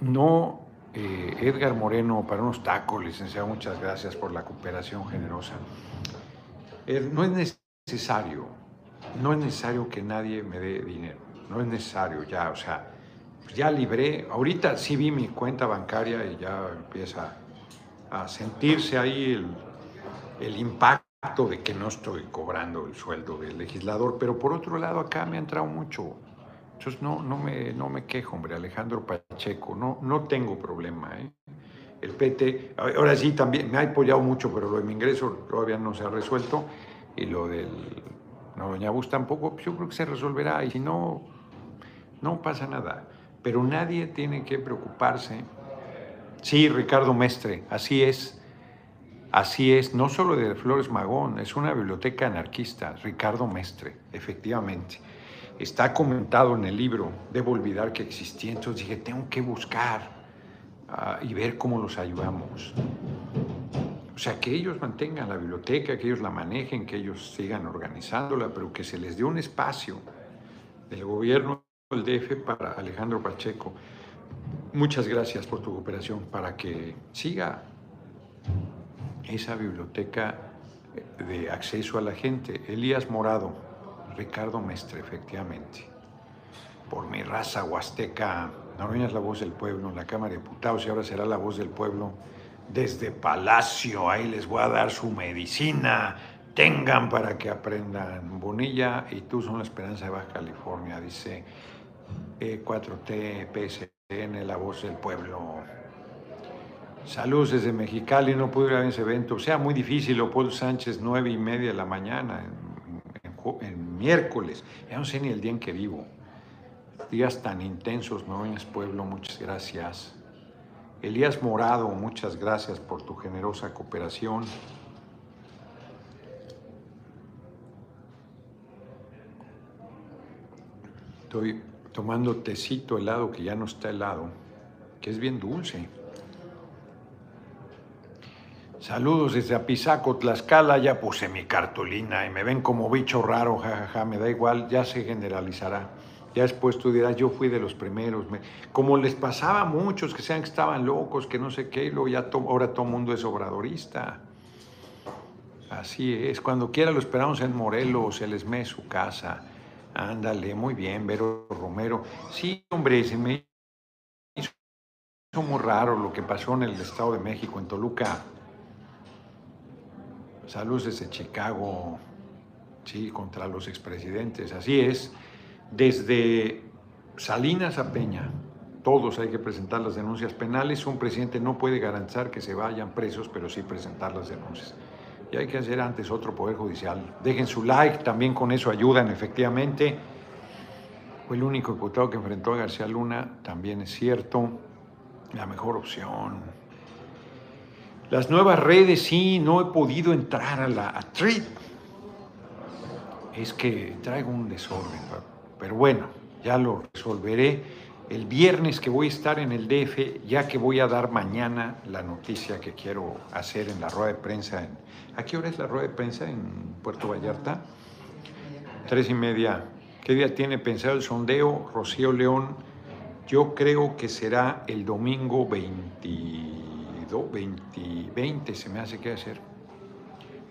no, eh, Edgar Moreno, para unos tacos, licenciado, muchas gracias por la cooperación generosa. Er, no es necesario, no es necesario que nadie me dé dinero, no es necesario ya, o sea, ya libré, ahorita sí vi mi cuenta bancaria y ya empieza a sentirse ahí el, el impacto de que no estoy cobrando el sueldo del legislador, pero por otro lado acá me ha entrado mucho. Entonces no, no, me, no me quejo, hombre, Alejandro Pacheco, no, no tengo problema. ¿eh? El PT, ahora sí también me ha apoyado mucho, pero lo de mi ingreso todavía no se ha resuelto y lo del no, doña Bus tampoco, yo creo que se resolverá y si no, no pasa nada. Pero nadie tiene que preocuparse. Sí, Ricardo Mestre, así es. Así es, no solo de Flores Magón, es una biblioteca anarquista, Ricardo Mestre, efectivamente. Está comentado en el libro, debo olvidar que existía, entonces dije, tengo que buscar ah, y ver cómo los ayudamos. O sea, que ellos mantengan la biblioteca, que ellos la manejen, que ellos sigan organizándola, pero que se les dé un espacio del gobierno del DF para Alejandro Pacheco. Muchas gracias por tu cooperación para que siga esa biblioteca de acceso a la gente. Elías Morado, Ricardo Mestre, efectivamente. Por mi raza huasteca, Noroña es la voz del pueblo en la Cámara de Diputados y ahora será la voz del pueblo desde Palacio. Ahí les voy a dar su medicina. Tengan para que aprendan. Bonilla y tú son la esperanza de Baja California, dice E4T, PSN, La Voz del Pueblo. Saludos desde Mexicali, no pude ir a ese evento. O sea, muy difícil, Leopoldo Sánchez, nueve y media de la mañana, en, miércoles. Ya no sé ni el día en que vivo. Días tan intensos, ¿no? En ese pueblo, muchas gracias. Elías Morado, muchas gracias por tu generosa cooperación. Estoy tomando tecito helado que ya no está helado, que es bien dulce. Saludos desde Apizaco, Tlaxcala, ya puse mi cartulina y me ven como bicho raro, jajaja, me da igual, ya se generalizará. Ya después tú dirás, yo fui de los primeros. como les pasaba a muchos que sean que estaban locos, que no sé qué, y ya ahora todo mundo es obradorista. Así es, cuando quiera lo esperamos en Morelos, el ESME, su casa. Ándale, muy bien, Vero Romero. Sí, hombre, se me hizo muy raro lo que pasó en el Estado de México, en Toluca. Saludos desde Chicago, sí, contra los expresidentes. Así es, desde Salinas a Peña, todos hay que presentar las denuncias penales. Un presidente no puede garantizar que se vayan presos, pero sí presentar las denuncias. Y hay que hacer antes otro Poder Judicial. Dejen su like, también con eso ayudan efectivamente. Fue el único diputado que enfrentó a García Luna, también es cierto. La mejor opción. Las nuevas redes, sí, no he podido entrar a la a Es que traigo un desorden, pero bueno, ya lo resolveré el viernes que voy a estar en el DF, ya que voy a dar mañana la noticia que quiero hacer en la rueda de prensa. En, ¿A qué hora es la rueda de prensa en Puerto Vallarta? Tres y media. ¿Qué día tiene pensado el sondeo? Rocío León, yo creo que será el domingo 22, 20, 20 se me hace que hacer.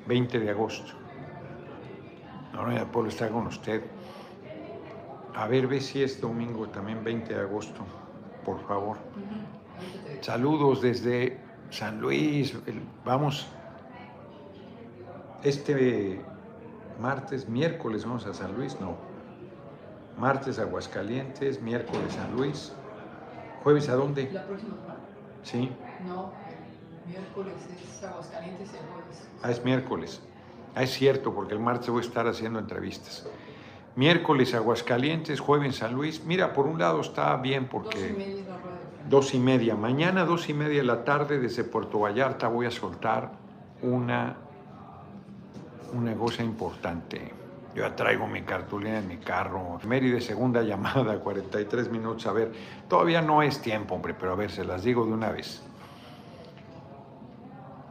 20 de agosto. No, no, ya puedo estar con usted. A ver, ve si es domingo, también 20 de agosto, por favor. Saludos desde San Luis. Vamos, este martes, miércoles vamos a San Luis, no. Martes Aguascalientes, miércoles San Luis. ¿Jueves a dónde? La próxima. Sí. No, miércoles es Aguascalientes y el jueves. Ah, es miércoles. Ah, es cierto, porque el martes voy a estar haciendo entrevistas. Miércoles Aguascalientes, jueves San Luis. Mira, por un lado está bien porque... Dos y media Dos y media. Mañana, dos y media de la tarde, desde Puerto Vallarta voy a soltar una, una cosa importante. Yo ya traigo mi cartulina en mi carro. de segunda llamada, 43 minutos. A ver, todavía no es tiempo, hombre, pero a ver, se las digo de una vez.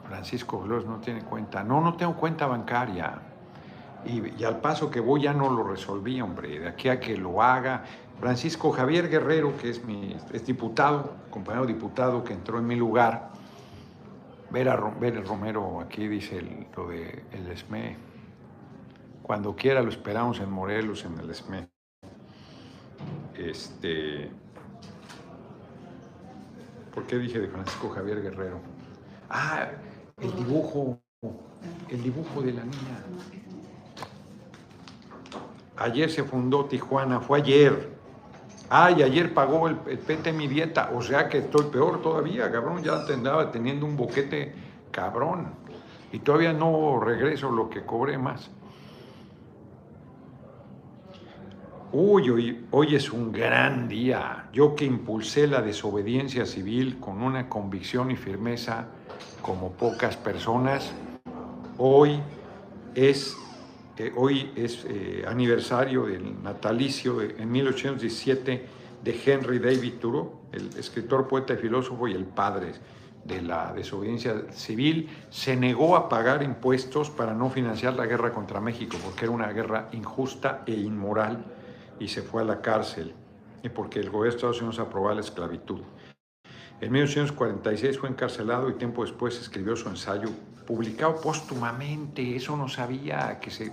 Francisco Flores no tiene cuenta. No, no tengo cuenta bancaria. Y, al paso que voy ya no lo resolví, hombre, de aquí a que lo haga. Francisco Javier Guerrero, que es mi es diputado, compañero diputado que entró en mi lugar. Ver a ver Romero, aquí dice lo de el ESME. Cuando quiera lo esperamos en Morelos, en el ESME. Este. ¿Por qué dije de Francisco Javier Guerrero? Ah, el dibujo, el dibujo de la niña. Ayer se fundó Tijuana, fue ayer. Ay, ayer pagó el, PT mi dieta, o sea que estoy peor todavía, cabrón, ya andaba teniendo un boquete cabrón. Y todavía no regreso lo que cobré más. Uy, hoy, hoy es un gran día. Yo que impulsé la desobediencia civil con una convicción y firmeza como pocas personas, hoy es hoy es eh, aniversario del natalicio en 1817 de Henry David Thoreau, el escritor, poeta y filósofo y el padre de la desobediencia civil, se negó a pagar impuestos para no financiar la guerra contra México, porque era una guerra injusta e inmoral, y se fue a la cárcel, y porque el gobierno de Estados Unidos aprobó la esclavitud. En 1846 fue encarcelado y tiempo después escribió su ensayo, publicado póstumamente, eso no sabía que se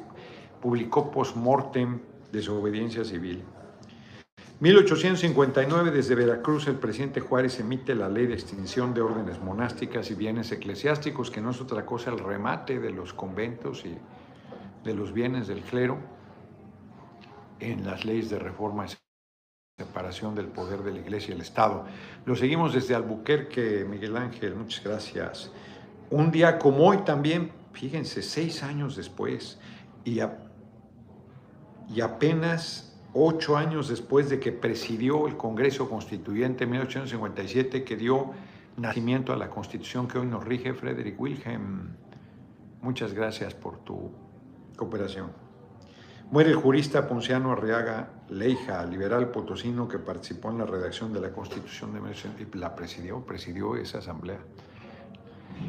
publicó post-mortem Desobediencia Civil. 1859, desde Veracruz, el presidente Juárez emite la ley de extinción de órdenes monásticas y bienes eclesiásticos, que no es otra cosa el remate de los conventos y de los bienes del clero en las leyes de reforma separación del poder de la Iglesia y el Estado. Lo seguimos desde Albuquerque, Miguel Ángel, muchas gracias. Un día como hoy también, fíjense, seis años después, y, y apenas ocho años después de que presidió el Congreso Constituyente en 1857, que dio nacimiento a la Constitución que hoy nos rige, Frederick Wilhelm. Muchas gracias por tu cooperación. Muere el jurista Ponciano Arriaga Leija, liberal potosino que participó en la redacción de la Constitución de 1857 y la presidió, presidió esa asamblea.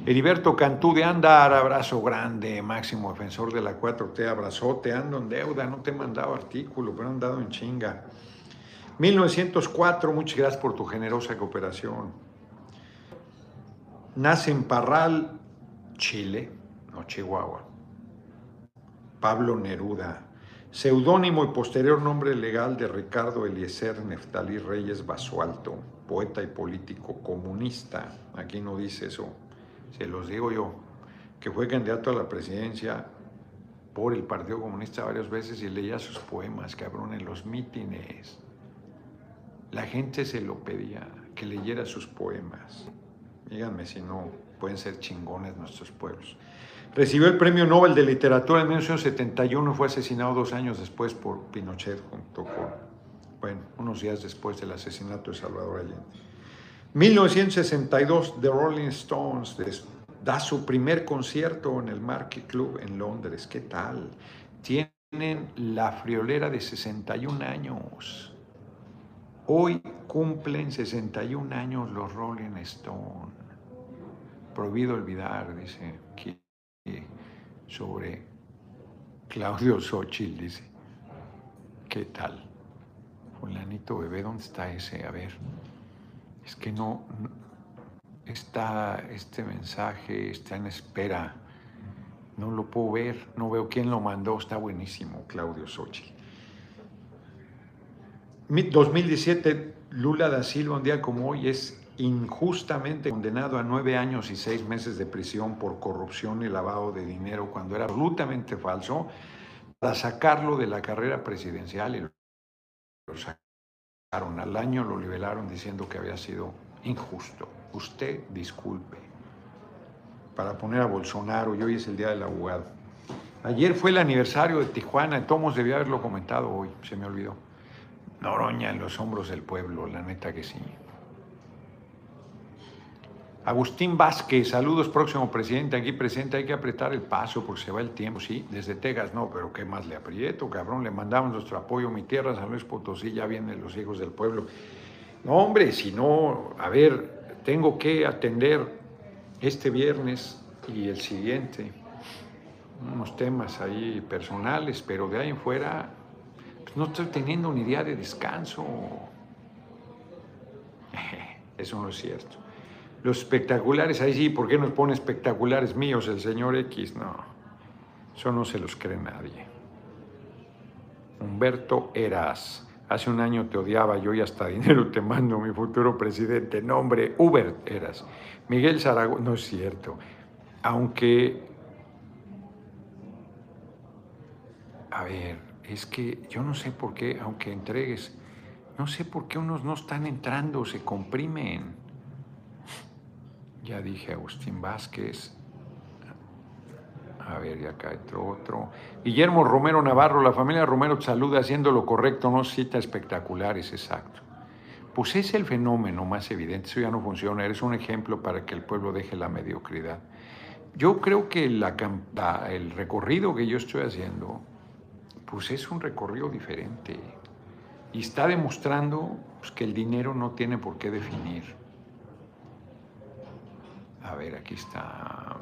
Heriberto Cantú de Andar, abrazo grande, máximo defensor de la 4T, abrazote, ando en deuda, no te he mandado artículo, pero han dado en chinga. 1904, muchas gracias por tu generosa cooperación. Nace en Parral, Chile, no Chihuahua. Pablo Neruda, Seudónimo y posterior nombre legal de Ricardo Eliezer Neftalí Reyes Basualto, poeta y político comunista. Aquí no dice eso, se los digo yo, que fue candidato a la presidencia por el Partido Comunista varias veces y leía sus poemas, cabrón, en los mítines. La gente se lo pedía, que leyera sus poemas. Díganme si no pueden ser chingones nuestros pueblos. Recibió el Premio Nobel de Literatura en 1971 y fue asesinado dos años después por Pinochet, junto con, bueno, unos días después del asesinato de Salvador Allende. 1962, The Rolling Stones da su primer concierto en el Marquee Club en Londres. ¿Qué tal? Tienen la friolera de 61 años. Hoy cumplen 61 años los Rolling Stones. Prohibido olvidar, dice sobre Claudio Xochitl, dice, ¿qué tal? Fulanito bebé, ¿dónde está ese? A ver, es que no, está este mensaje, está en espera, no lo puedo ver, no veo quién lo mandó, está buenísimo, Claudio Xochitl. 2017, Lula da Silva, un día como hoy, es injustamente condenado a nueve años y seis meses de prisión por corrupción y lavado de dinero cuando era absolutamente falso, para sacarlo de la carrera presidencial y lo sacaron al año, lo liberaron diciendo que había sido injusto. Usted disculpe. Para poner a Bolsonaro, y hoy es el Día del Abogado. Ayer fue el aniversario de Tijuana, Tomos debía haberlo comentado hoy, se me olvidó. Noroña en los hombros del pueblo, la neta que sí. Agustín Vázquez, saludos, próximo presidente, aquí presente, hay que apretar el paso porque se va el tiempo, sí, desde Texas, no, pero ¿qué más le aprieto, cabrón? Le mandamos nuestro apoyo, mi tierra, San Luis Potosí, ya vienen los hijos del pueblo. No, hombre, si no, a ver, tengo que atender este viernes y el siguiente unos temas ahí personales, pero de ahí en fuera pues no estoy teniendo ni idea de descanso. Eso no es cierto. Los espectaculares, ahí sí, ¿por qué nos pone espectaculares míos el señor X? No, eso no se los cree nadie. Humberto Eras, hace un año te odiaba yo y hasta dinero te mando, mi futuro presidente. Nombre, Uber Eras. Miguel Zaragoza, no es cierto. Aunque, a ver, es que yo no sé por qué, aunque entregues, no sé por qué unos no están entrando, se comprimen. Ya dije Agustín Vázquez. A ver, y acá entró otro. Guillermo Romero Navarro, la familia Romero saluda haciendo lo correcto, no cita espectaculares, exacto. Pues es el fenómeno más evidente, eso ya no funciona, eres un ejemplo para que el pueblo deje la mediocridad. Yo creo que la, el recorrido que yo estoy haciendo, pues es un recorrido diferente y está demostrando pues, que el dinero no tiene por qué definir a ver, aquí está.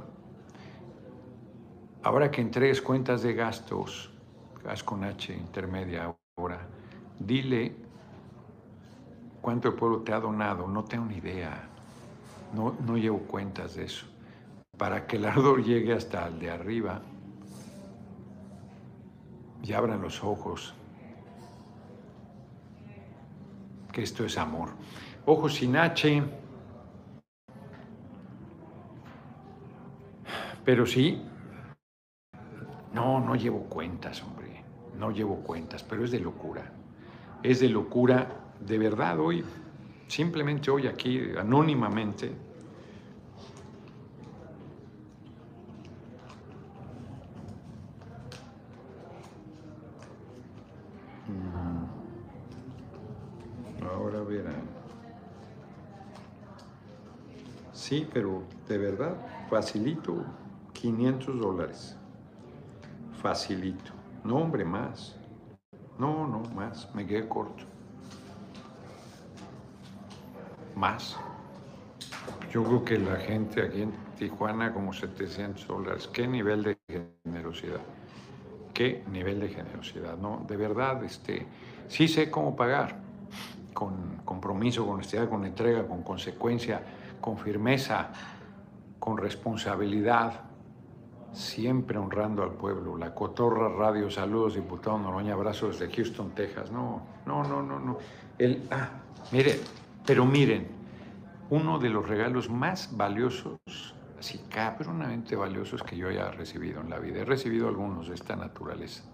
Ahora que entregues cuentas de gastos, gas con H intermedia ahora, dile cuánto el pueblo te ha donado. No tengo ni idea. No, no llevo cuentas de eso. Para que el ardor llegue hasta el de arriba y abran los ojos. Que esto es amor. Ojos sin H. Pero sí, no, no llevo cuentas, hombre, no llevo cuentas, pero es de locura. Es de locura de verdad hoy, simplemente hoy aquí, anónimamente, mm, Ahora verán. Sí, pero de verdad, facilito 500 dólares. Facilito. No, hombre, más. No, no, más. Me quedé corto. Más. Yo creo que la gente aquí en Tijuana como 700 dólares. ¿Qué nivel de generosidad? ¿Qué nivel de generosidad? No, de verdad, este, sí sé cómo pagar. Con compromiso, con honestidad, con entrega, con consecuencia, con firmeza, con responsabilidad, siempre honrando al pueblo. La Cotorra Radio, saludos, diputado Noroña, abrazos desde Houston, Texas. No, no, no, no, no. El, ah, miren, pero miren, uno de los regalos más valiosos, así cabronamente valiosos que yo haya recibido en la vida. He recibido algunos de esta naturaleza.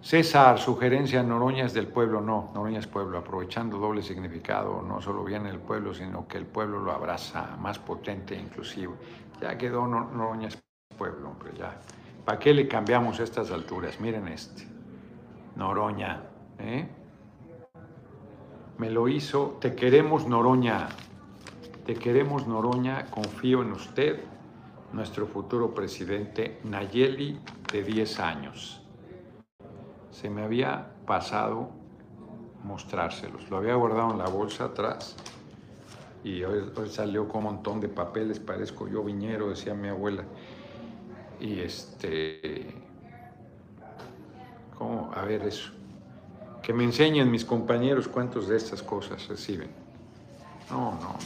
César, sugerencia, Noroña es del pueblo, no, Noroña es pueblo, aprovechando doble significado, no solo viene el pueblo, sino que el pueblo lo abraza, más potente inclusive. Ya quedó Noroña es pueblo, hombre, ya. ¿Para qué le cambiamos estas alturas? Miren este. Noroña, ¿eh? Me lo hizo. Te queremos, Noroña. Te queremos, Noroña. Confío en usted, nuestro futuro presidente, Nayeli, de 10 años. Se me había pasado mostrárselos. Lo había guardado en la bolsa atrás y hoy, hoy, salió con un montón de papeles, parezco yo viñero, decía mi abuela. Y este, ¿cómo? A ver eso. Que me enseñen mis compañeros cuántos de estas cosas reciben. No, no, no.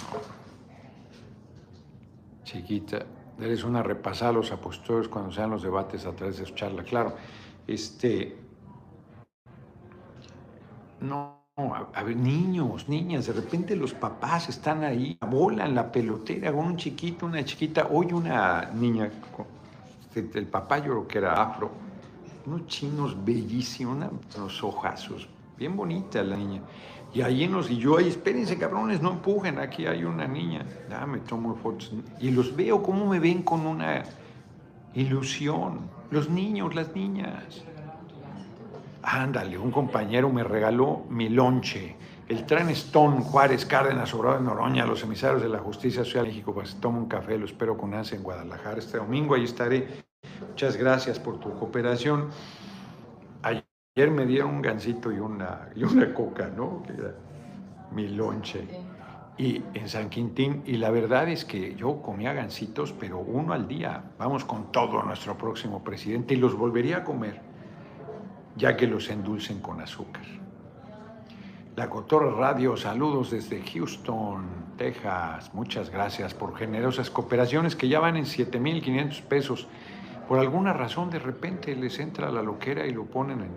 Chiquita, eres una repasada a los apóstoles cuando sean los debates a través de su charla. Claro, este, no, a, ver, niños, niñas, de repente los papás están ahí, bola en la pelotera con un chiquito, una chiquita. Hoy una niña el papá yo creo que era afro, unos chinos bellísimos, unos ojazos, bien bonita la niña. Y ahí nos, y yo ahí, espérense cabrones, no empujen, aquí hay una niña. Ya me tomo fotos. Y los veo cómo me ven con una ilusión. Los niños, las niñas. Ándale, un compañero me regaló mi lonche. El tren Stone, Juárez, Cárdenas, Obrador de Noroña, los emisarios de la Justicia Social de México, pues tomo un café, lo espero con ansia en Guadalajara este domingo, ahí estaré Muchas gracias por tu cooperación. Ayer me dieron un gansito y una, y una coca, ¿no? Que era mi lonche. Y en San Quintín, y la verdad es que yo comía gansitos, pero uno al día. Vamos con todo nuestro próximo presidente y los volvería a comer, ya que los endulcen con azúcar. La Cotorra Radio, saludos desde Houston, Texas. Muchas gracias por generosas cooperaciones que ya van en 7.500 pesos por alguna razón de repente les entra la loquera y lo ponen en,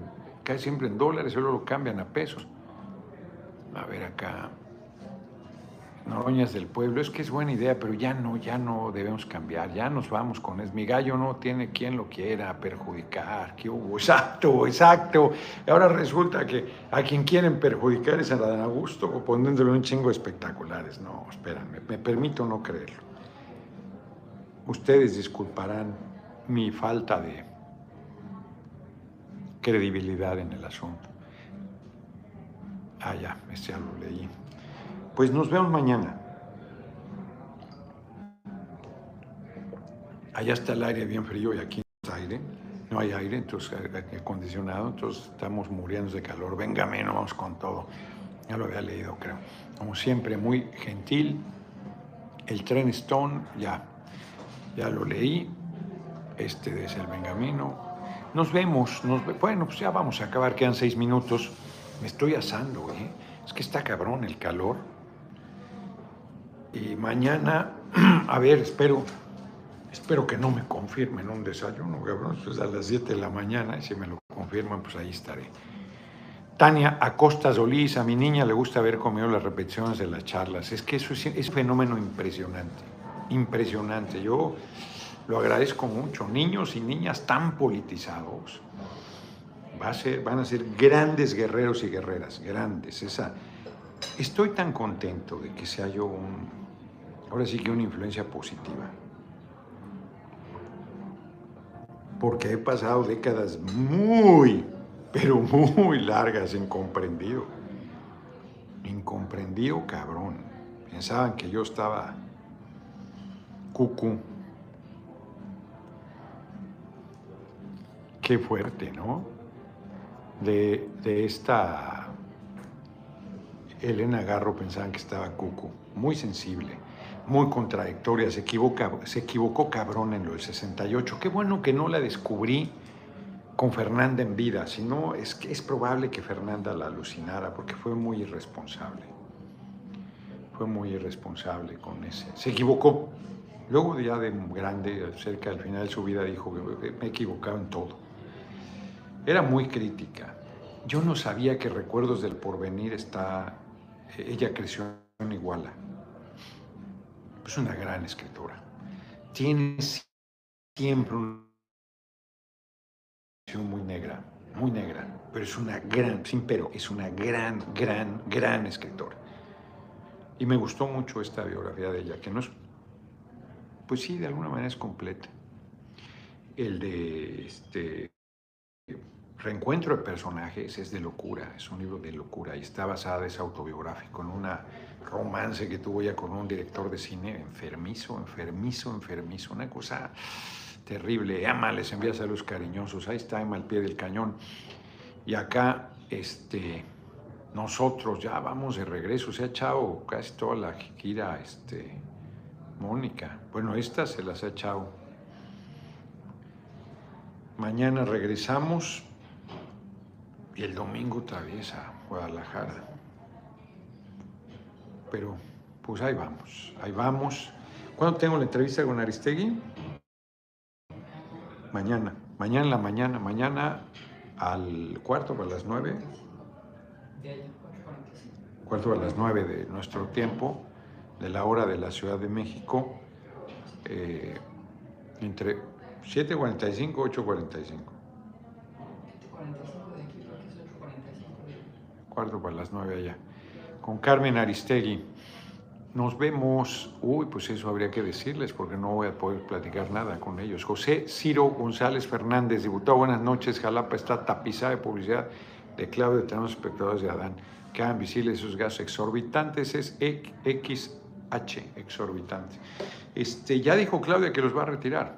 casi siempre en dólares, solo lo cambian a pesos. A ver acá, Noroñas del Pueblo, es que es buena idea, pero ya no, ya no debemos cambiar, ya nos vamos con eso. Mi gallo no tiene quien lo quiera perjudicar, ¿qué hubo? Exacto, exacto. Ahora resulta que a quien quieren perjudicar es a Dan Augusto, poniéndole un chingo espectaculares. No, espérenme, me permito no creerlo. Ustedes disculparán mi falta de credibilidad en el asunto. Ah, ya, este ya lo leí. Pues nos vemos mañana. Allá está el aire bien frío y aquí no hay aire. No hay aire, entonces acondicionado, entonces estamos muriendo de calor. Venga, menos vamos con todo. Ya lo había leído, creo. Como siempre, muy gentil. El tren Stone, ya, ya lo leí este es el Benjamino. Nos vemos, bueno, pues ya vamos a acabar, quedan seis minutos. Me estoy asando, ¿eh? Es que está cabrón el calor. Y mañana, a ver, espero, espero que no me confirmen un desayuno, cabrón. Pues a las 7 de la mañana, y si me lo confirman, pues ahí estaré. Tania Acosta Solís, a mi niña le gusta haber comido las repeticiones de las charlas. Es que eso es, es un fenómeno impresionante, impresionante. Yo lo agradezco mucho. Niños y niñas tan politizados Va a ser, van a ser grandes guerreros y guerreras, grandes. Esa, estoy tan contento de que sea yo un, ahora sí que una influencia positiva. Porque he pasado décadas muy, pero muy largas incomprendido. Incomprendido, cabrón. Pensaban que yo estaba cucú. Qué fuerte, ¿no? De, de esta Elena Garro pensaban que estaba cucu, muy sensible, muy contradictoria, se, se equivocó cabrón en lo del 68. Qué bueno que no la descubrí con Fernanda en vida, si no es, es probable que Fernanda la alucinara porque fue muy irresponsable. Fue muy irresponsable con ese. Se equivocó. Luego ya de grande, cerca del final de su vida, dijo que me he equivocado en todo. Era muy crítica. Yo no sabía que Recuerdos del Porvenir está ella creció en Iguala. Es una gran escritora. Tiene siempre una muy negra, muy negra, pero es una gran, sin pero, es una gran, gran, gran escritora. Y me gustó mucho esta biografía de ella, que no es, pues sí, de alguna manera es completa. El de este, Reencuentro de personajes es de locura, es un libro de locura y está basada, es autobiográfico, en una romance que tuvo ya con un director de cine enfermizo, enfermizo, enfermizo, una cosa terrible. Ama, les envía saludos cariñosos, ahí está Emma al pie del cañón. Y acá, este, nosotros ya vamos de regreso, se ha echado casi toda la gira, este, Mónica. Bueno, esta se las ha echado. Mañana regresamos y el domingo otra vez a Guadalajara. Pero pues ahí vamos, ahí vamos. ¿Cuándo tengo la entrevista con Aristegui? Mañana, mañana en la mañana, mañana al cuarto para las nueve. Cuarto a las nueve de nuestro tiempo, de la hora de la Ciudad de México, eh, entre 7.45 y 8.45. cuarto para las nueve allá, con Carmen Aristegui. Nos vemos, uy, pues eso habría que decirles porque no voy a poder platicar nada con ellos. José Ciro González Fernández, diputado, buenas noches. Jalapa está tapizada de publicidad de Claudio, tenemos espectadores de Adán. Quedan visibles esos gastos exorbitantes, es XH, exorbitantes. Este, ya dijo Claudia que los va a retirar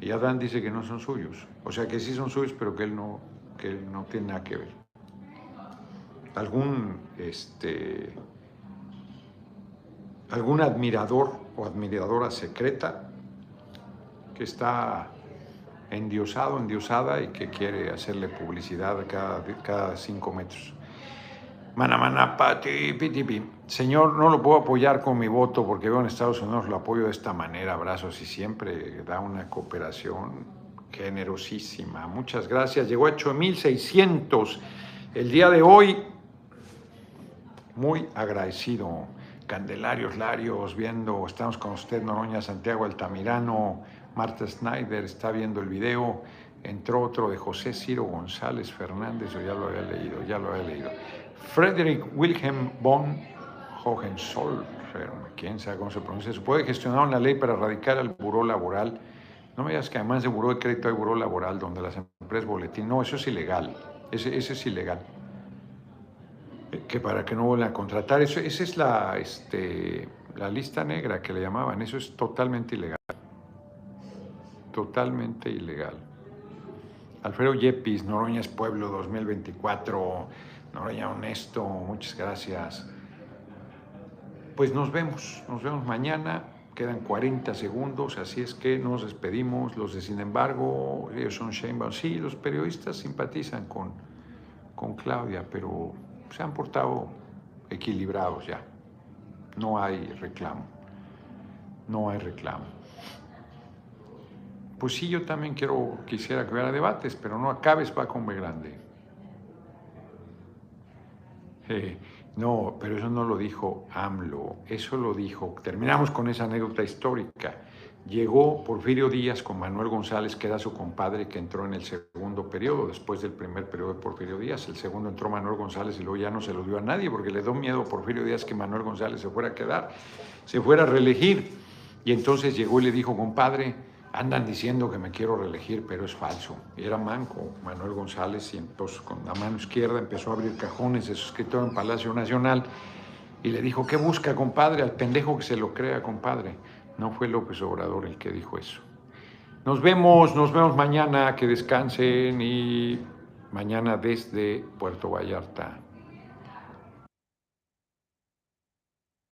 y Adán dice que no son suyos. O sea que sí son suyos, pero que él no, que él no tiene nada que ver algún, este, algún admirador o admiradora secreta que está endiosado, endiosada y que quiere hacerle publicidad cada, cada cinco metros. Señor, no lo puedo apoyar con mi voto porque veo en Estados Unidos lo apoyo de esta manera, abrazos y siempre da una cooperación generosísima. Muchas gracias. Llegó a 8600 el día de hoy muy agradecido. Candelarios Larios, viendo, estamos con usted, Noroña Santiago Altamirano, Marta Snyder está viendo el video, entró otro de José Ciro González Fernández, yo ya lo había leído, ya lo había leído. Frederick Wilhelm von Hohenzollern, quién sabe cómo se pronuncia, se puede gestionar una ley para erradicar al buró laboral. No me digas que además de buró de crédito hay buró laboral donde las empresas boletín, no, eso es ilegal, ese, ese es ilegal que para que no vuelvan a contratar. Eso, esa es la, este, la lista negra que le llamaban. Eso es totalmente ilegal. Totalmente ilegal. Alfredo Yepis, Noroña es Pueblo 2024. Noroña Honesto, muchas gracias. Pues nos vemos, nos vemos mañana. Quedan 40 segundos, así es que nos despedimos. Los de Sin embargo, ellos son Sheinbaum. Sí, los periodistas simpatizan con, con Claudia, pero se han portado equilibrados ya. No hay reclamo. No hay reclamo. Pues sí, yo también quiero, quisiera que hubiera debates, pero no acabes va con B grande. Eh, no, pero eso no lo dijo AMLO, eso lo dijo, terminamos con esa anécdota histórica, Llegó Porfirio Díaz con Manuel González, que era su compadre, que entró en el segundo periodo, después del primer periodo de Porfirio Díaz. El segundo entró Manuel González y luego ya no se lo dio a nadie porque le dio miedo a Porfirio Díaz que Manuel González se fuera a quedar, se fuera a reelegir. Y entonces llegó y le dijo, compadre, andan diciendo que me quiero reelegir, pero es falso. Y era manco Manuel González y entonces con la mano izquierda empezó a abrir cajones de su escritorio en Palacio Nacional y le dijo, ¿qué busca, compadre? Al pendejo que se lo crea, compadre. No fue López Obrador el que dijo eso. Nos vemos, nos vemos mañana, que descansen y mañana desde Puerto Vallarta.